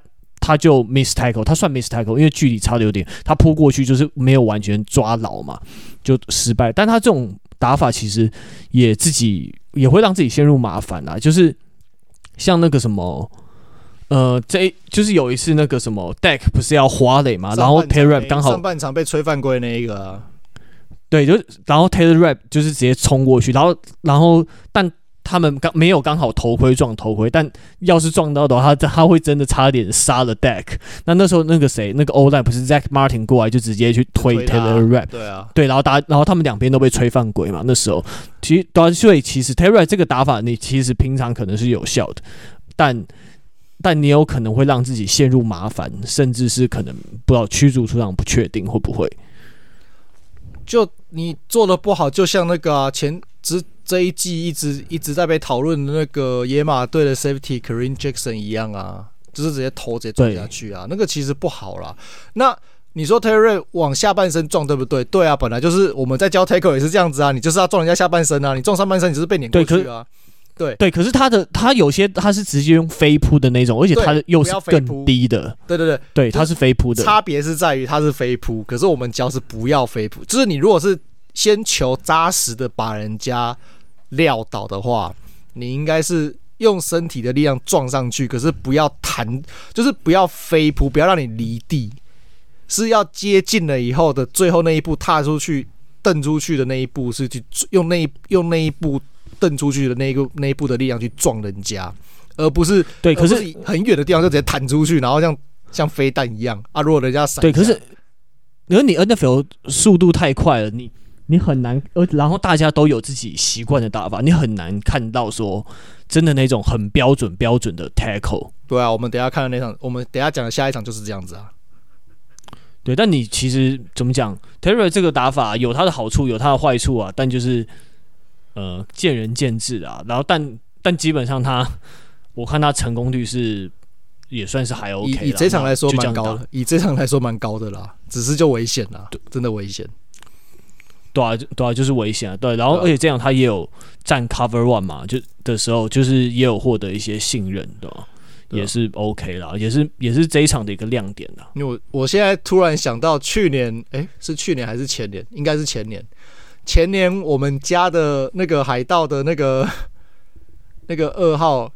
他就 miss tackle，他算 miss tackle，因为距离差的有点，他扑过去就是没有完全抓牢嘛，就失败。但他这种打法其实也自己也会让自己陷入麻烦啦，就是像那个什么，呃，这就是有一次那个什么 Deck 不是要滑垒嘛，然后 Taylor 刚好上半场被吹犯规那一个、啊，对，就然后 Taylor 就是直接冲过去，然后然后但。他们刚没有刚好头盔撞头盔，但要是撞到的话，他他会真的差点杀了 Deck。那那时候那个谁，那个 O-line 不是 Zach Martin 过来就直接去推 Taylor 对啊，对，然后打，然后他们两边都被吹犯规嘛。那时候其实对，所以其实 Taylor 这个打法，你其实平常可能是有效的，但但你有可能会让自己陷入麻烦，甚至是可能不知道驱逐出场，不确定会不会。就你做的不好，就像那个、啊、前之。这一季一直一直在被讨论的那个野马队的 Safety Kareem Jackson 一样啊，就是直接头直接撞下去啊，那个其实不好啦。那你说 Taylor 往下半身撞对不对？对啊，本来就是我们在教 Tackle 也是这样子啊，你就是要撞人家下半身啊，你撞上半身你就是被碾过去啊。对对，可是它的它有些它是直接用飞扑的那种，而且它的又是更低的。对对对对，它是飞扑的。差别是在于它是飞扑，可是我们教是不要飞扑，就是你如果是先求扎实的把人家。撂倒的话，你应该是用身体的力量撞上去，可是不要弹，就是不要飞扑，不要让你离地，是要接近了以后的最后那一步踏出去，蹬出去的那一步是去用那一用那一步蹬出去的那一个那一步的力量去撞人家，而不是对，可是很远的地方就直接弹出去，然后像像飞弹一样啊！如果人家闪，对，可是因为你 NFL 速度太快了，你。你很难，呃，然后大家都有自己习惯的打法，你很难看到说真的那种很标准标准的 tackle。对啊，我们等下看的那场，我们等下讲的下一场就是这样子啊。对，但你其实怎么讲，Terry 这个打法有它的好处，有它的坏处啊，但就是呃见仁见智啊。然后但但基本上他，我看他成功率是也算是还 OK 以。以这场来说蛮高的，以这场来说蛮高的啦，只是就危险啦，真的危险。对啊，对啊，就是危险啊。对，然后而且这样他也有占 cover one 嘛，就的时候就是也有获得一些信任，对吧？也是 OK 啦，也是也是这一场的一个亮点啦。因为我我现在突然想到，去年哎，是去年还是前年？应该是前年。前年我们家的那个海盗的那个 那个二号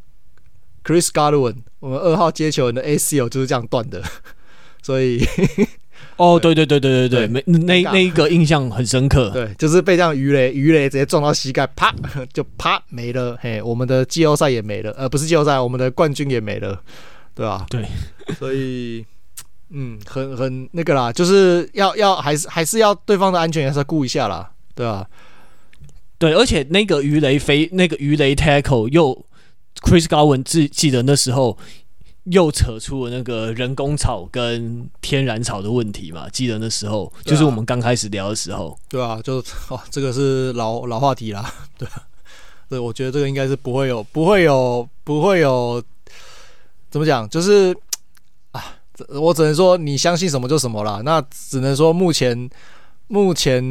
Chris Godwin，我们二号接球人的 ACL 就是这样断的，所以。哦，对对对对对对，没那那一个印象很深刻。对，就是被这样鱼雷鱼雷直接撞到膝盖，啪 就啪没了。嘿，我们的季后赛也没了，呃，不是季后赛，我们的冠军也没了，对吧？对，所以嗯，很很那个啦，就是要要还是还是要对方的安全还是要顾一下啦，对吧？对，而且那个鱼雷飞那个鱼雷 tackle 又 Chris Godwin 记记得那时候。又扯出了那个人工草跟天然草的问题嘛？记得那时候，啊、就是我们刚开始聊的时候，对啊，就哦，这个是老老话题啦，对，对，我觉得这个应该是不会有，不会有，不会有，怎么讲？就是啊，我只能说你相信什么就什么啦。那只能说目前目前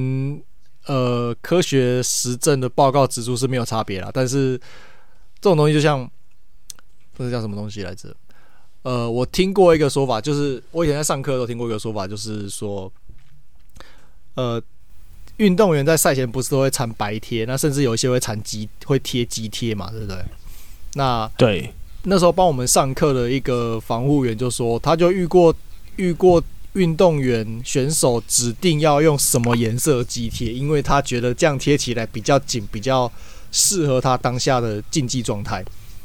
呃科学实证的报告指出是没有差别啦，但是这种东西就像。这是叫什么东西来着？呃，我听过一个说法，就是我以前在上课都听过一个说法，就是说，呃，运动员在赛前不是都会缠白贴，那甚至有一些会缠肌，会贴肌贴嘛，对不对？那对，那时候帮我们上课的一个防护员就说，他就遇过遇过运动员选手指定要用什么颜色肌贴，因为他觉得这样贴起来比较紧，比较适合他当下的竞技状态。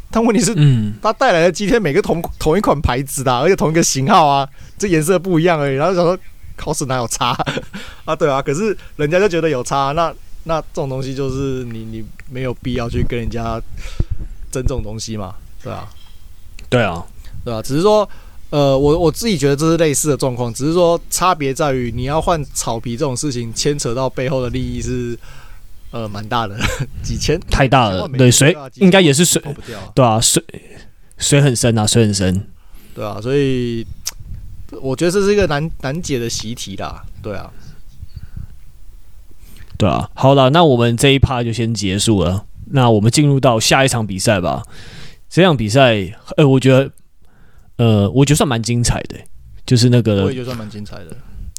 但问题是，嗯，他带来的肌贴每个同同一款牌子的，而且同一个型号啊，这颜色不一样而已。然后想说，考试哪有差 啊？对啊，可是人家就觉得有差，那那这种东西就是你你没有必要去跟人家争这种东西嘛？对啊，对啊，对啊。只是说，呃，我我自己觉得这是类似的状况，只是说差别在于你要换草皮这种事情，牵扯到背后的利益是。呃，蛮大的，几千 太大了，对，水应该也是水，对啊，水水很深啊，水很深，对啊，所以我觉得这是一个难难解的习题啦，对啊，对啊，好了，那我们这一趴就先结束了，那我们进入到下一场比赛吧。这场比赛，呃，我觉得，呃，我觉得算蛮精彩的，就是那个，我也觉得算蛮精彩的，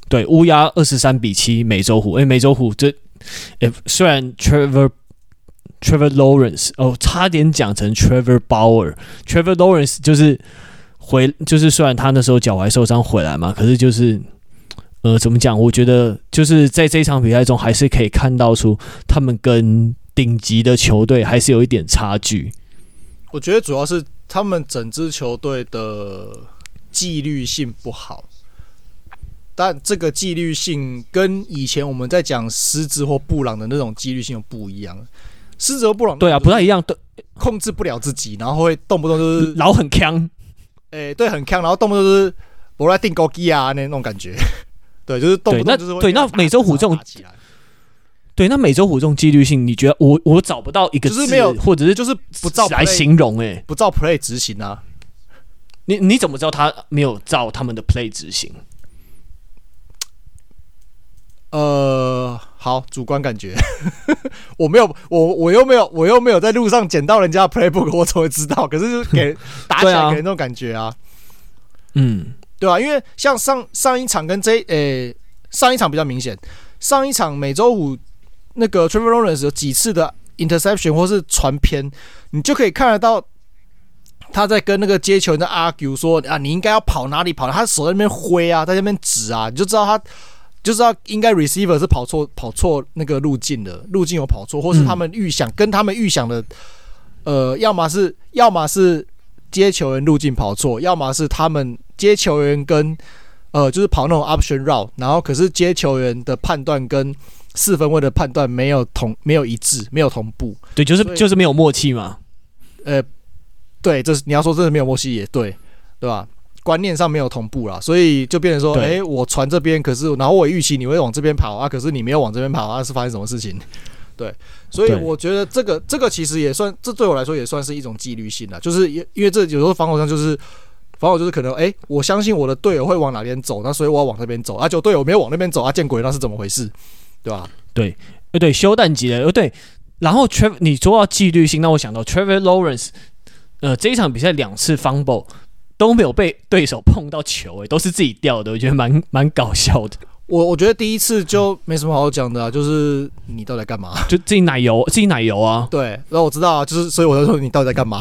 对，乌鸦二十三比七美洲虎，哎，美洲虎这。诶，虽然 Trevor Trevor Lawrence 哦，差点讲成 Trevor Bauer，Trevor Lawrence 就是回，就是虽然他那时候脚踝受伤回来嘛，可是就是呃，怎么讲？我觉得就是在这场比赛中，还是可以看到出他们跟顶级的球队还是有一点差距。我觉得主要是他们整支球队的纪律性不好。但这个纪律性跟以前我们在讲狮子或布朗的那种纪律性又不一样。狮子和布朗对啊，不太一样，对，控制不了自己，然后会动不动就是老很强，哎，对，很强，然后动不动就是我来定高基啊那种感觉。对，就是动不动就是对，那美洲虎这种，对，那美洲虎这种纪律性，你觉得我我找不到一个字，就是没有，或者是就是不照来形容，哎，不照 play 执行啊？你你怎么知道他没有照他们的 play 执行？呃，好，主观感觉，我没有，我我又没有，我又没有在路上捡到人家的 playbook，我怎么会知道？可是就给 打起来给人那种感觉啊，嗯，对吧、啊？因为像上上一场跟这，诶、欸，上一场比较明显，上一场美洲虎那个 Trevor Lawrence 有几次的 interception 或是传偏，你就可以看得到他在跟那个接球人在 argue 说啊，你应该要跑哪里跑？他手在那边挥啊，在那边指啊，你就知道他。就知道应该 receiver 是跑错跑错那个路径的，路径有跑错，或是他们预想、嗯、跟他们预想的，呃，要么是要么是接球员路径跑错，要么是他们接球员跟呃就是跑那种 option route，然后可是接球员的判断跟四分位的判断没有同没有一致，没有同步，对，就是就是没有默契嘛，呃，对，这是你要说真的没有默契也对，对吧？观念上没有同步啦，所以就变成说，哎、欸，我传这边，可是然后我预期你会往这边跑啊，可是你没有往这边跑啊，是发生什么事情？对，所以我觉得这个这个其实也算，这对我来说也算是一种纪律性啦，就是因因为这有时候防守上就是防守就是可能，哎、欸，我相信我的队友会往哪边走，那所以我要往这边走啊，就队友没有往那边走啊，见鬼，那是怎么回事？对吧？对，呃，对，休战级的，呃，对，然后 Trevor，你说到纪律性，那我想到 Trevor Lawrence，呃，这一场比赛两次 fumble。都没有被对手碰到球，欸，诶，都是自己掉的，我觉得蛮蛮搞笑的。我我觉得第一次就没什么好讲的啊，就是你到底在干嘛？就自己奶油，自己奶油啊。对，然后我知道啊，就是所以我就说你到底在干嘛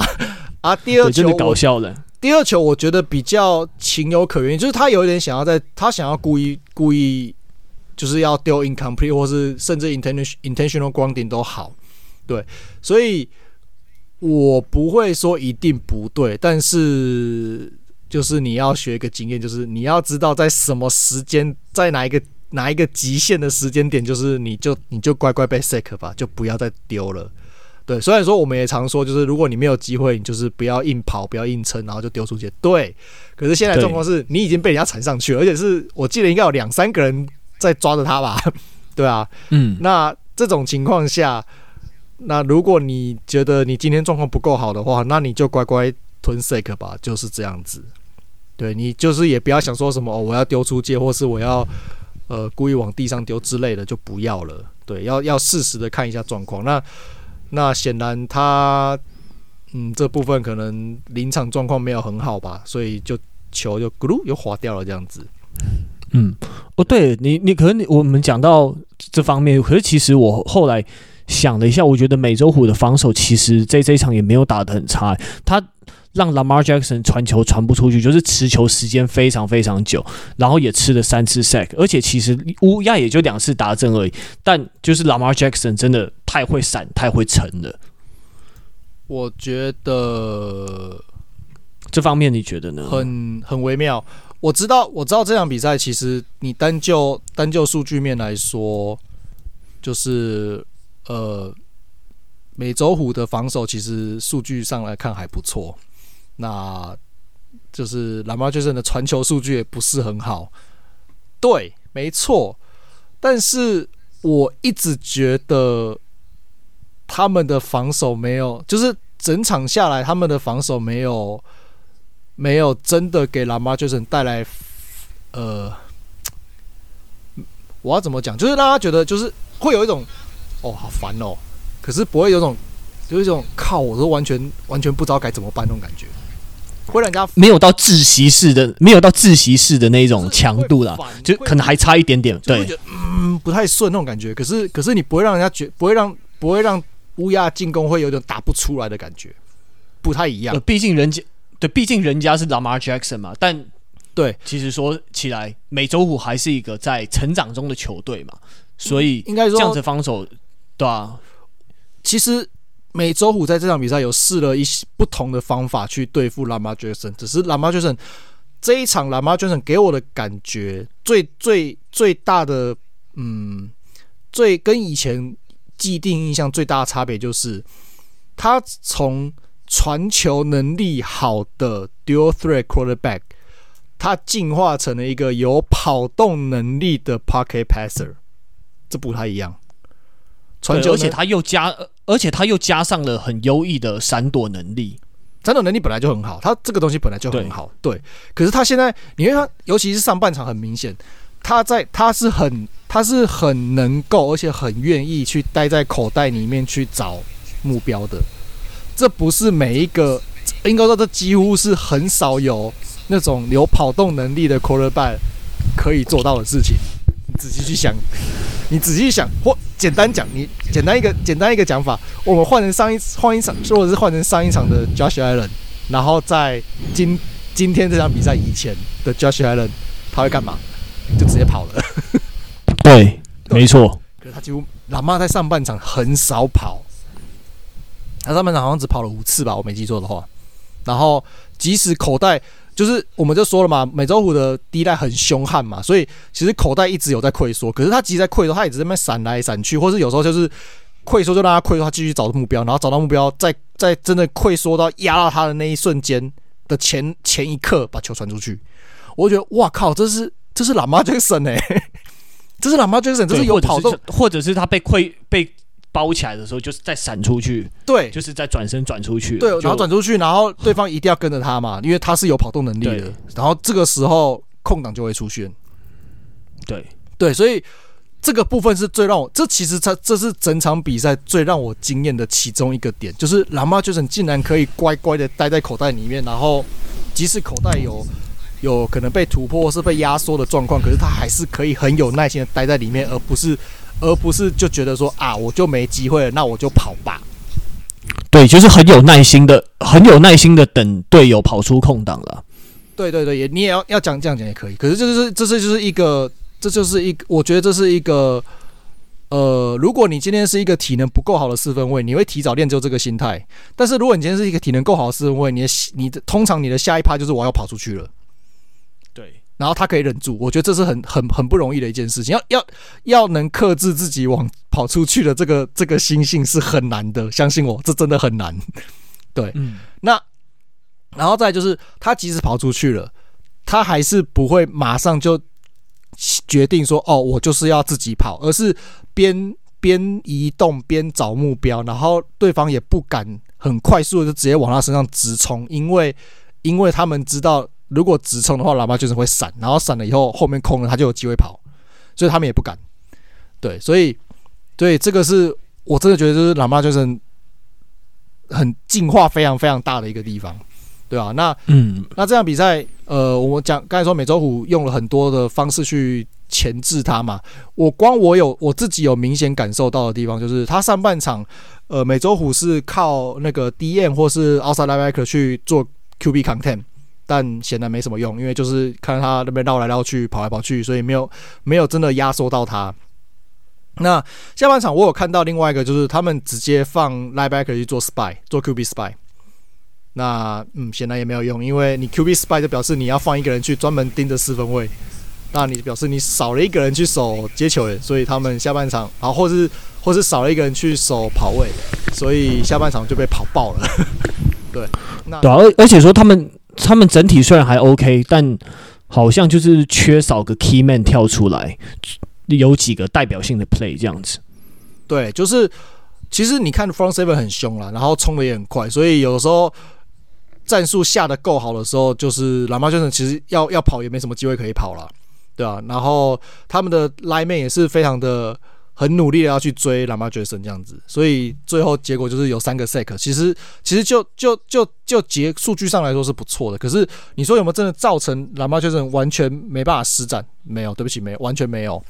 啊？第二球搞笑的，第二球我觉得比较情有可原，就是他有一点想要在，他想要故意故意就是要丢 incomplete 或是甚至 intentional intentional grounding 都好，对，所以。我不会说一定不对，但是就是你要学一个经验，就是你要知道在什么时间，在哪一个哪一个极限的时间点，就是你就你就乖乖被 sack 吧，就不要再丢了。对，虽然说我们也常说，就是如果你没有机会，你就是不要硬跑，不要硬撑，然后就丢出去。对，可是现在状况是你已经被人家缠上去了，而且是我记得应该有两三个人在抓着他吧？对啊，嗯，那这种情况下。那如果你觉得你今天状况不够好的话，那你就乖乖吞 sack 吧，就是这样子。对，你就是也不要想说什么哦，我要丢出界，或是我要呃故意往地上丢之类的，就不要了。对，要要适时的看一下状况。那那显然他嗯，这部分可能临场状况没有很好吧，所以就球就咕噜又滑掉了这样子。嗯，哦，对你，你可能你我们讲到这方面，可是其实我后来想了一下，我觉得美洲虎的防守其实在这一场也没有打得很差，他。让 Lamar Jackson 传球传不出去，就是持球时间非常非常久，然后也吃了三次 sack，而且其实乌鸦也就两次达阵而已。但就是 Lamar Jackson 真的太会闪，太会沉了。我觉得这方面你觉得呢？很很微妙。我知道，我知道这场比赛其实你单就单就数据面来说，就是呃，美洲虎的防守其实数据上来看还不错。那就是 Lamar Jackson 的传球数据也不是很好，对，没错。但是我一直觉得他们的防守没有，就是整场下来他们的防守没有没有真的给 Lamar Jackson 带来，呃，我要怎么讲？就是让他觉得就是会有一种哦，好烦哦，可是不会有种，有一种靠，我都完全完全不知道该怎么办那种感觉。会让人家没有到窒息式的，没有到窒息式的那种强度啦，就可能还差一点点。对，嗯，不太顺那种感觉。可是，可是你不会让人家觉，不会让，不会让乌鸦进攻会有点打不出来的感觉，不太一样。毕竟人家，对，毕竟人家是 Lamar Jackson 嘛。但对，其实说起来，美洲虎还是一个在成长中的球队嘛，所以应该说这样子防守，对啊，其实。美洲虎在这场比赛有试了一些不同的方法去对付 Lamar Jackson，只是 Lamar Jackson 这一场 Lamar Jackson 给我的感觉最最最大的，嗯，最跟以前既定印象最大的差别就是，他从传球能力好的 Dual Threat Quarterback，他进化成了一个有跑动能力的 Pocket Passer，这不太一样。传球，而且他又加。而且他又加上了很优异的闪躲能力，闪躲能力本来就很好，他这个东西本来就很好，对。对，可是他现在，你看他尤其是上半场很明显，他在他是很他是很能够，而且很愿意去待在口袋里面去找目标的。这不是每一个，应该说这几乎是很少有那种有跑动能力的 quarterback 可以做到的事情。你仔细去想，你仔细想或。简单讲，你简单一个简单一个讲法，我们换成上一换一场，或者是换成上一场的 Josh Allen，然后在今今天这场比赛以前的 Josh Allen，他会干嘛？就直接跑了。对，没错。可是他几乎老妈在上半场很少跑，他上半场好像只跑了五次吧，我没记错的话。然后即使口袋。就是，我们就说了嘛，美洲虎的第一代很凶悍嘛，所以其实口袋一直有在溃缩。可是他即使在溃缩，他也只是在那闪来闪去，或是有时候就是溃缩就让他溃缩，他继续找目标，然后找到目标，在在真的溃缩到压到他的那一瞬间的前前一刻把球传出去。我觉得哇靠，这是这是 Lamar Jackson 哎，这是 Lamar Jackson，这是有跑动，或者是他被溃被。包起来的时候，就是再闪出去，对，就是再转身转出去，对，然后转出去，然后对方一定要跟着他嘛，因为他是有跑动能力的。然后这个时候空档就会出现，对对，所以这个部分是最让我，这其实他这是整场比赛最让我惊艳的其中一个点，就是 Lamar Jackson 竟然可以乖乖的待在口袋里面，然后即使口袋有有可能被突破或是被压缩的状况，可是他还是可以很有耐心的待在里面，而不是。而不是就觉得说啊，我就没机会了，那我就跑吧。对，就是很有耐心的，很有耐心的等队友跑出空档了。对对对，也你也要要讲这样讲也可以。可是这就是这是就是一个，这就是一个，我觉得这是一个，呃，如果你今天是一个体能不够好的四分位，你会提早练就这个心态。但是如果你今天是一个体能够好的四分位，你的你的通常你的下一趴就是我要跑出去了。然后他可以忍住，我觉得这是很很很不容易的一件事情。要要要能克制自己往跑出去的这个这个心性是很难的，相信我，这真的很难。对，嗯，那然后再就是，他即使跑出去了，他还是不会马上就决定说，哦，我就是要自己跑，而是边边移动边找目标，然后对方也不敢很快速的就直接往他身上直冲，因为因为他们知道。如果直冲的话，喇叭就是会闪，然后闪了以后后面空了，他就有机会跑，所以他们也不敢。对，所以对这个是我真的觉得就是喇叭就是，很进化非常非常大的一个地方，对吧、啊？那嗯，那这场比赛，呃，我们讲刚才说美洲虎用了很多的方式去钳制他嘛。我光我有我自己有明显感受到的地方，就是他上半场，呃，美洲虎是靠那个 DM 或是 outside linebacker 去做 QB contain，但显然没什么用，因为就是看他那边绕来绕去、跑来跑去，所以没有没有真的压缩到他。那下半场我有看到另外一个，就是他们直接放 l i e b a c k e r 去做 spy，做 QB spy。那嗯，显然也没有用，因为你 QB spy 就表示你要放一个人去专门盯着四分位，那你表示你少了一个人去守接球员，所以他们下半场啊，或是或是少了一个人去守跑位，所以下半场就被跑爆了。对，那对，而而且说他们他们整体虽然还 OK，但好像就是缺少个 key man 跳出来。有几个代表性的 play 这样子，对，就是其实你看 front seven 很凶啦，然后冲的也很快，所以有的时候战术下的够好的时候，就是蓝猫先生其实要要跑也没什么机会可以跑了，对啊，然后他们的 lineman 也是非常的很努力的要去追 Lamar Jackson 这样子，所以最后结果就是有三个 sack，其实其实就就就就结数据上来说是不错的，可是你说有没有真的造成 Lamar Jackson 完全没办法施展？没有，对不起，没有，完全没有。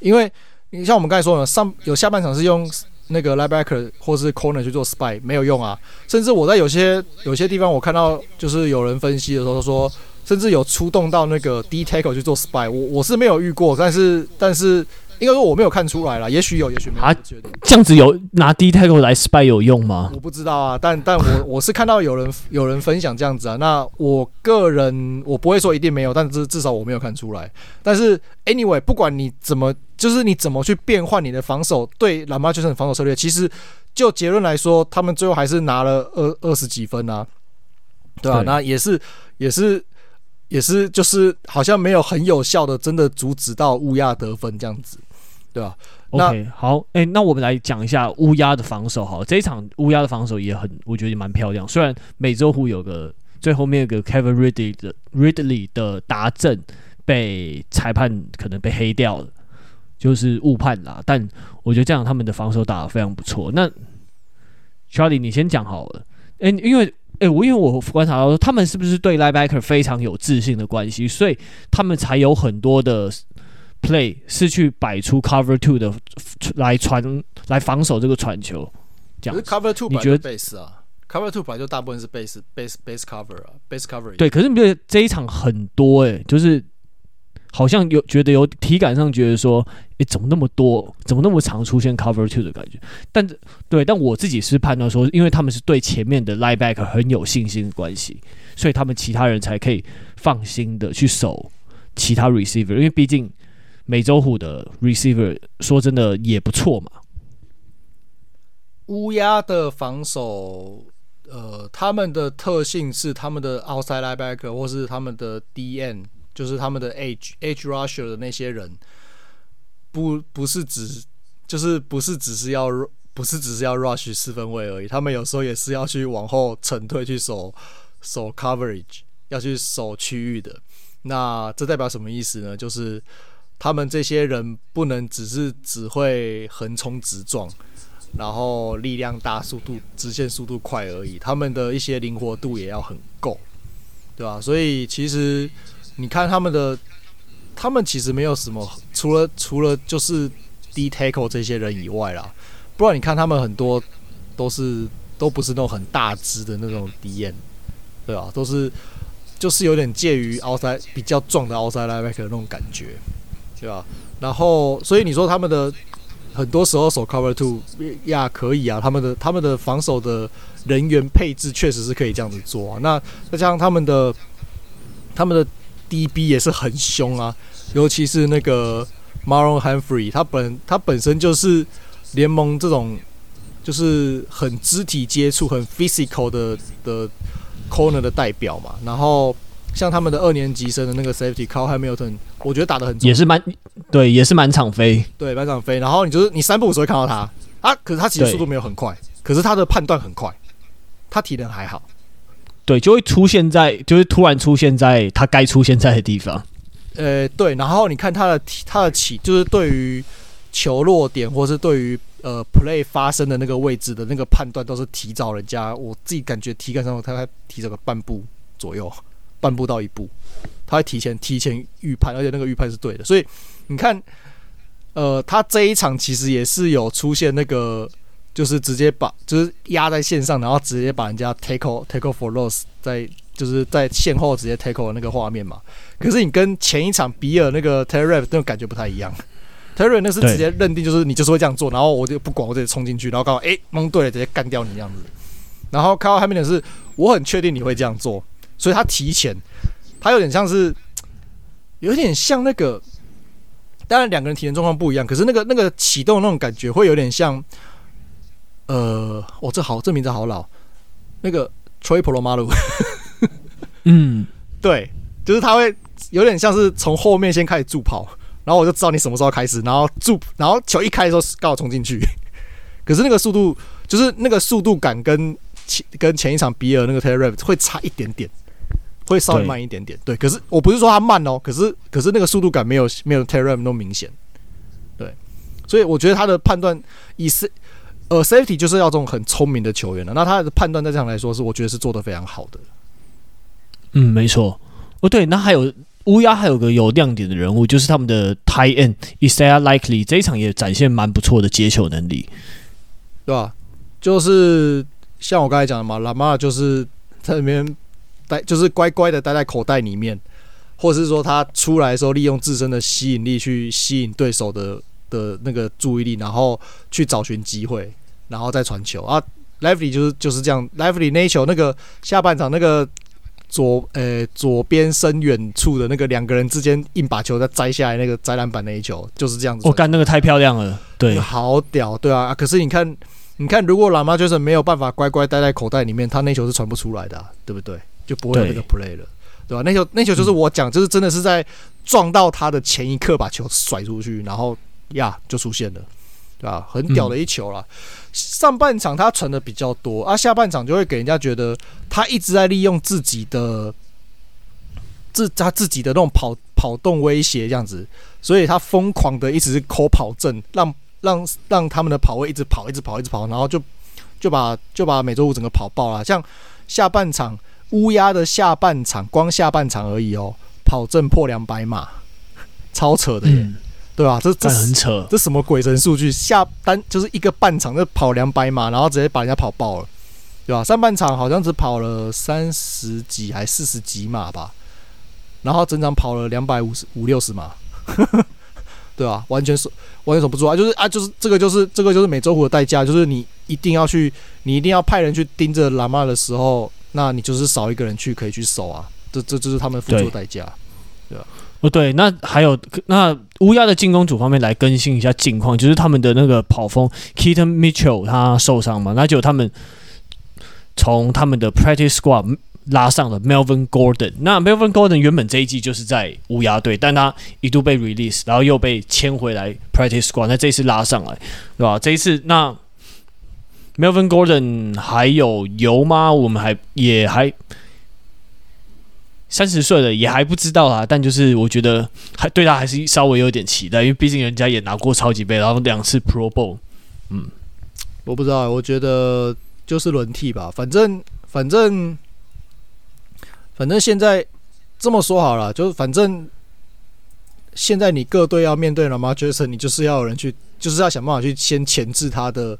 因为你像我们刚才说的，上有下半场是用那个 linebacker 或是 corner 去做 spy 没有用啊，甚至我在有些有些地方我看到就是有人分析的时候说，甚至有出动到那个 D tackle 去做 spy，我我是没有遇过，但是但是。应该说我没有看出来啦，也许有，也许没有。啊，这样子有拿 D tackle 来 spy 有用吗？我不知道啊，但但我 我是看到有人有人分享这样子啊。那我个人我不会说一定没有，但至至少我没有看出来。但是 anyway，不管你怎么，就是你怎么去变换你的防守，对蓝猫就是防守策略，其实就结论来说，他们最后还是拿了二二十几分啊，对吧？对，那也是也是。也是，就是好像没有很有效的，真的阻止到乌鸦得分这样子，对啊？OK，好，哎、欸，那我们来讲一下乌鸦的防守。好，这一场乌鸦的防守也很，我觉得也蛮漂亮。虽然美洲虎有个最后面有个 Kevin Ridley 的 Ridley 的达阵被裁判可能被黑掉了，就是误判啦。但我觉得这样他们的防守打得非常不错。那 Charlie，你先讲好了。哎、欸，因为。哎、欸，我因为我观察到说，他们是不是对 linebacker 非常有自信的关系，所以他们才有很多的 play 是去摆出 cover two 的来传来防守这个传球。这样 cover two 你觉得 base 啊？cover two 本来就大部分是 base base base cover 啊，base cover。对，可是你觉得这一场很多哎、欸，就是。好像有觉得有体感上觉得说，哎、欸，怎么那么多，怎么那么常出现 cover two 的感觉？但对，但我自己是判断说，因为他们是对前面的 linebacker 很有信心的关系，所以他们其他人才可以放心的去守其他 receiver，因为毕竟美洲虎的 receiver 说真的也不错嘛。乌鸦的防守，呃，他们的特性是他们的 outside linebacker 或是他们的 DN。就是他们的 H H rusher 的那些人，不不是只就是不是只是要不是只是要 rush 四分位而已，他们有时候也是要去往后沉退去守守 coverage，要去守区域的。那这代表什么意思呢？就是他们这些人不能只是只会横冲直撞，然后力量大、速度直线速度快而已，他们的一些灵活度也要很够，对吧？所以其实。你看他们的，他们其实没有什么，除了除了就是 D tackle 这些人以外啦，不然你看他们很多都是都不是那种很大只的那种 DN，对吧？都是就是有点介于 outside 比较壮的 outside like 的那种感觉，对吧？然后所以你说他们的很多时候守 cover two 呀可以啊，他们的他们的防守的人员配置确实是可以这样子做啊。那再加上他们的他们的。DB 也是很凶啊，尤其是那个 Maron Humphrey，他本他本身就是联盟这种就是很肢体接触、很 physical 的的 corner 的代表嘛。然后像他们的二年级生的那个 safety Kyle Hamilton，我觉得打的很，也是蛮对，也是满场飞，对，满场飞。然后你就是你三步五时会看到他啊，可是他其实速度没有很快，可是他的判断很快，他体能还好。对，就会出现在，就是突然出现在他该出现在的地方。呃，对，然后你看他的他的起，就是对于球落点，或是对于呃 play 发生的那个位置的那个判断，都是提早人家。我自己感觉体感上他还提早个半步左右，半步到一步，他会提前提前预判，而且那个预判是对的。所以你看，呃，他这一场其实也是有出现那个，就是直接把就是压在线上，然后直接把人家 tackle tackle for loss 在就是在线后直接 tackle 的那个画面嘛。可是你跟前一场比尔那个 Rapp 那种感觉不太一样。Taylor 那是直接认定就是你就是会这样做，然后我就不管，我直接冲进去，然后刚好哎蒙对了，直接干掉你这样子。然后 Kyle Hamilton 是我很确定你会这样做，所以他提前，他有点像是有点像那个，当然两个人体验状况不一样，可是那个那个启动那种感觉会有点像，呃，哦这好这名字好老，那个 Troy Polamalu，嗯，对，就是他会有点像是从后面先开始助跑。然后我就知道你什么时候开始，然后助，然后球一开的时候刚好冲进去。可是那个速度，就是那个速度感跟前跟前一场比尔那个 Taylor Rapp 会差一点点，会稍微慢一点点。对，对，可是我不是说他慢哦，可是可是那个速度感没有没有 Rapp 那么明显。对，所以我觉得他的判断以是呃 safety 就是要这种很聪明的球员了。那他的判断在这样来说是我觉得是做的非常好的。嗯，没错。哦，对，那还有。乌鸦还有个有亮点的人物，就是他们的 tight end Isaiah Likely，这一场也展现蛮不错的接球能力，对吧？就是像我刚才讲的嘛，拉马就是在里面待，就是乖乖的待在口袋里面，或者是说他出来的时候利用自身的吸引力去吸引对手的的那个注意力，然后去找寻机会，然后再传球啊。Lively 就是就是这样，Lively 那一球那个下半场那个。左呃、欸、左边深远处的那个两个人之间硬把球再摘下来，那个摘篮板那一球就是这样子。我干那个太漂亮了，对，好屌，对啊。可是你看，你看，如果喇嘛就是没有办法乖乖待在口袋里面，他那球是传不出来的、啊，对不对？就不会有那个 play 了，对，对吧？那球那球就是我讲，就是真的是在撞到他的前一刻把球甩出去，然后呀就出现了。对啊，很屌的一球了。嗯、上半场他传的比较多，啊，下半场就会给人家觉得他一直在利用自己的自他自己的那种跑跑动威胁这样子，所以他疯狂的一直是抠跑阵，让让让他们的跑位一直跑，一直跑，一直跑，然后就就把就把美洲五整个跑爆了。像下半场乌鸦的下半场，光下半场而已哦，跑正破两百码，超扯的耶。嗯对吧？这这很扯，这什么鬼神数据？下单就是一个半场就跑两百码，然后直接把人家跑爆了，对吧？上半场好像只跑了三十几还四十几码吧，然后整场跑了两百五十五六十码，对啊？完全是完全守不住啊！就是啊，就是这个就是这个就是美洲虎的代价，就是你一定要去，你一定要派人去盯着喇嘛的时候，那你就是少一个人去可以去守啊，这这就是他们付出代价，对吧？哦，对，那还有那乌鸦的进攻组方面来更新一下近况，就是他们的那个跑锋 Keaton Mitchell 他受伤嘛，那就他们从他们的 Practice Squad 拉上了 Melvin Gordon。那 Melvin Gordon 原本这一季就是在乌鸦队，但他一度被 release，然后又被签回来 Practice Squad，那这一次拉上来，对吧？这一次那 Melvin Gordon 还有油吗？我们还也还。三十岁了也还不知道啊，但就是我觉得还对他还是稍微有点期待，因为毕竟人家也拿过超级杯，然后两次 Pro Bowl。嗯，我不知道，我觉得就是轮替吧，反正反正反正现在这么说好了，就是反正现在你各队要面对了吗？Jason，你就是要有人去，就是要想办法去先钳制他的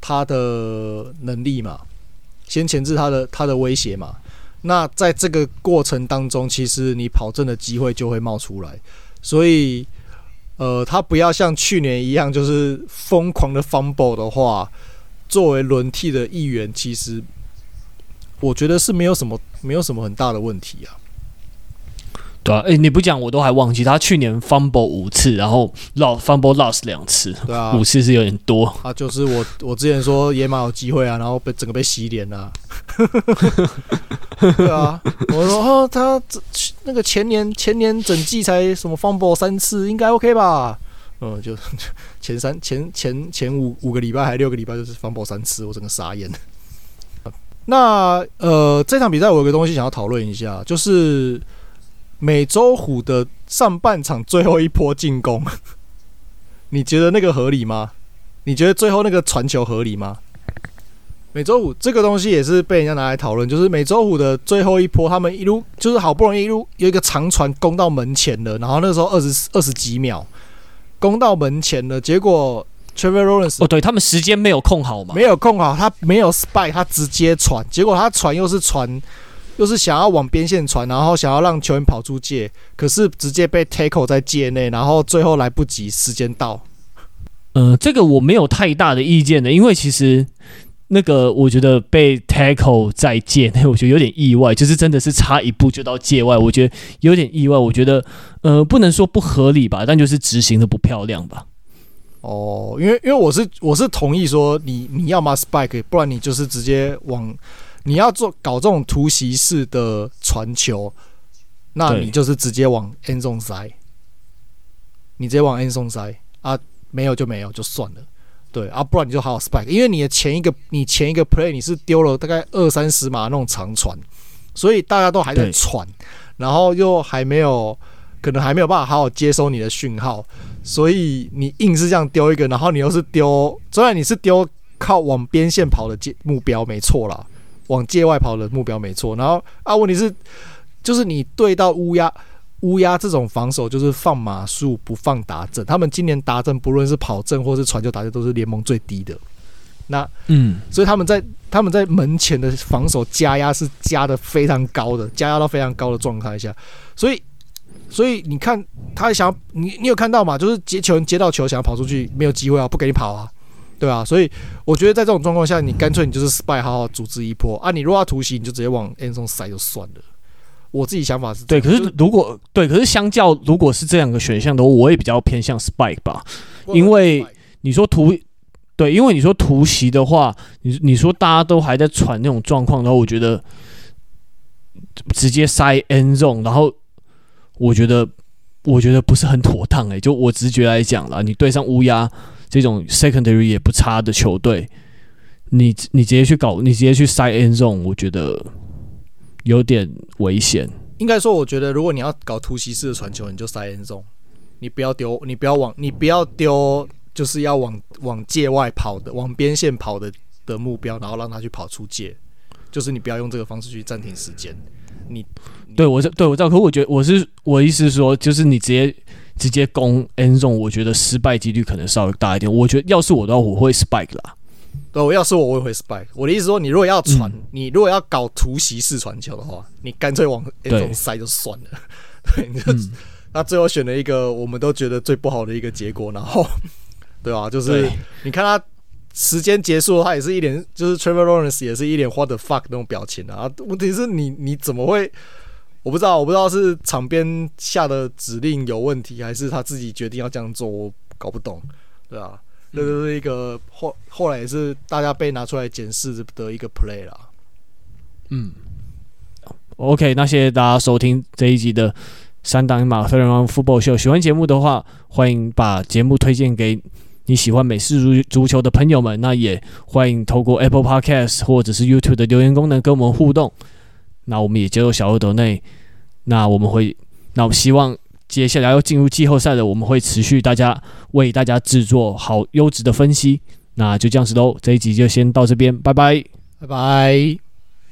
他的能力嘛，先钳制他的他的威胁嘛。那在这个过程当中，其实你跑阵的机会就会冒出来，所以，呃，他不要像去年一样，就是疯狂的 fumble 的话，作为轮替的一员，其实我觉得是没有什么，没有什么很大的问题啊。对啊，诶、欸，你不讲我都还忘记，他去年 fumble 五次，然后 lost fumble lost 两次，对啊，五次是有点多。他，就是我我之前说野马有机会啊，然后被整个被洗脸了。对啊，我说哦，他这那个前年前年整季才什么 fumble 三次，应该 OK 吧？嗯，就 前三前前前五五个礼拜还六个礼拜就是 fumble 三次，我整个傻眼。那呃，这场比赛我有个东西想要讨论一下，就是。美洲虎的上半场最后一波进攻，你觉得那个合理吗？你觉得最后那个传球合理吗？美洲虎这个东西也是被人家拿来讨论，就是美洲虎的最后一波，他们一路就是好不容易一路有一个长传攻到门前了，然后那时候二十二十几秒攻到门前了，结果 Trevor Lawrence 哦，对他们时间没有控好嘛，没有控好，他没有 spike，他直接传，结果他传又是传，又是想要往边线传，然后想要让球员跑出界，可是直接被 tackle 在界内，然后最后来不及，时间到。嗯、呃，这个我没有太大的意见的，因为其实。那个我觉得被 tackle 在界内，我觉得有点意外，就是真的是差一步就到界外，我觉得有点意外。我觉得呃，不能说不合理吧，但就是执行的不漂亮吧。哦，因为因为我是我是同意说你你要么 spike，不然你就是直接往你要做搞这种突袭式的传球，那你就是直接往 end zone 塞，你直接往 end zone 塞啊，没有就没有就算了。对啊，不然你就好好 spike，因为你的前一个你前一个 play 你是丢了大概二三十码那种长传，所以大家都还在喘，然后又还没有可能还没有办法好好接收你的讯号，所以你硬是这样丢一个，然后你又是丢，虽然你是丢靠往边线跑的界目标没错啦，往界外跑的目标没错，然后啊问题是就是你对到乌鸦。乌鸦这种防守就是放马术不放达阵，他们今年达阵不论是跑阵或是传球达阵都是联盟最低的。那嗯，所以他们在他们在门前的防守加压是加的非常高的，加压到非常高的状态下，所以所以你看他想要你你有看到吗？就是接球人接到球想要跑出去没有机会啊，不给你跑啊，对啊，所以我觉得在这种状况下，你干脆你就是 spy 好好组织一波。啊，你如果要突袭，你就直接往 end zone 塞就算了。我自己想法是对，可是如果对，可是相较如果是这两个选项的话，我也比较偏向 spike 吧，因为你说突对，因为你说突袭的话，你你说大家都还在传那种状况然后，我觉得直接塞 end zone，然后我觉得我觉得不是很妥当诶、欸，就我直觉来讲啦，你对上乌鸦这种 secondary 也不差的球队，你你直接去搞，你直接去塞 end zone，我觉得。有点危险。应该说，我觉得如果你要搞突袭式的传球，你就塞 end zone，你不要丢，你不要往，你不要丢，就是要往往界外跑的，往边线跑的的目标，然后让他去跑出界，就是你不要用这个方式去暂停时间。你，你对我是对我知道，可是我觉得我是我意思是说，就是你直接直接攻 end zone，我觉得失败几率可能稍微大一点。我觉得要是我的话，我会 spike 啦。对，我要是我，我也会 spike。我的意思说，你如果要传，嗯、你如果要搞突袭式传球的话，你干脆往那种塞就算了。对，你就、嗯、那最后选了一个我们都觉得最不好的一个结果，然后 对吧？就是你看他时间结束，他也是一脸，就是 Trevor Lawrence 也是一脸 what the fuck 那种表情啊。问题是你你怎么会？我不知道，我不知道是场边下的指令有问题，还是他自己决定要这样做，我搞不懂，对吧？这就是一个后后来也是大家被拿出来检视的一个 play 啦。嗯，OK，那谢谢大家收听这一集的三档马 Third and Long Football Show。喜欢节目的话，欢迎把节目推荐给你喜欢美式足足球的朋友们。那也欢迎透过 Apple Podcast 或者是 YouTube 的留言功能跟我们互动。那我们也接受小额抖内。那我们会，那我希望。接下来要进入季后赛的，我们会持续大家为大家制作好优质的分析。那就这样子喽，这一集就先到这边，拜拜，拜拜。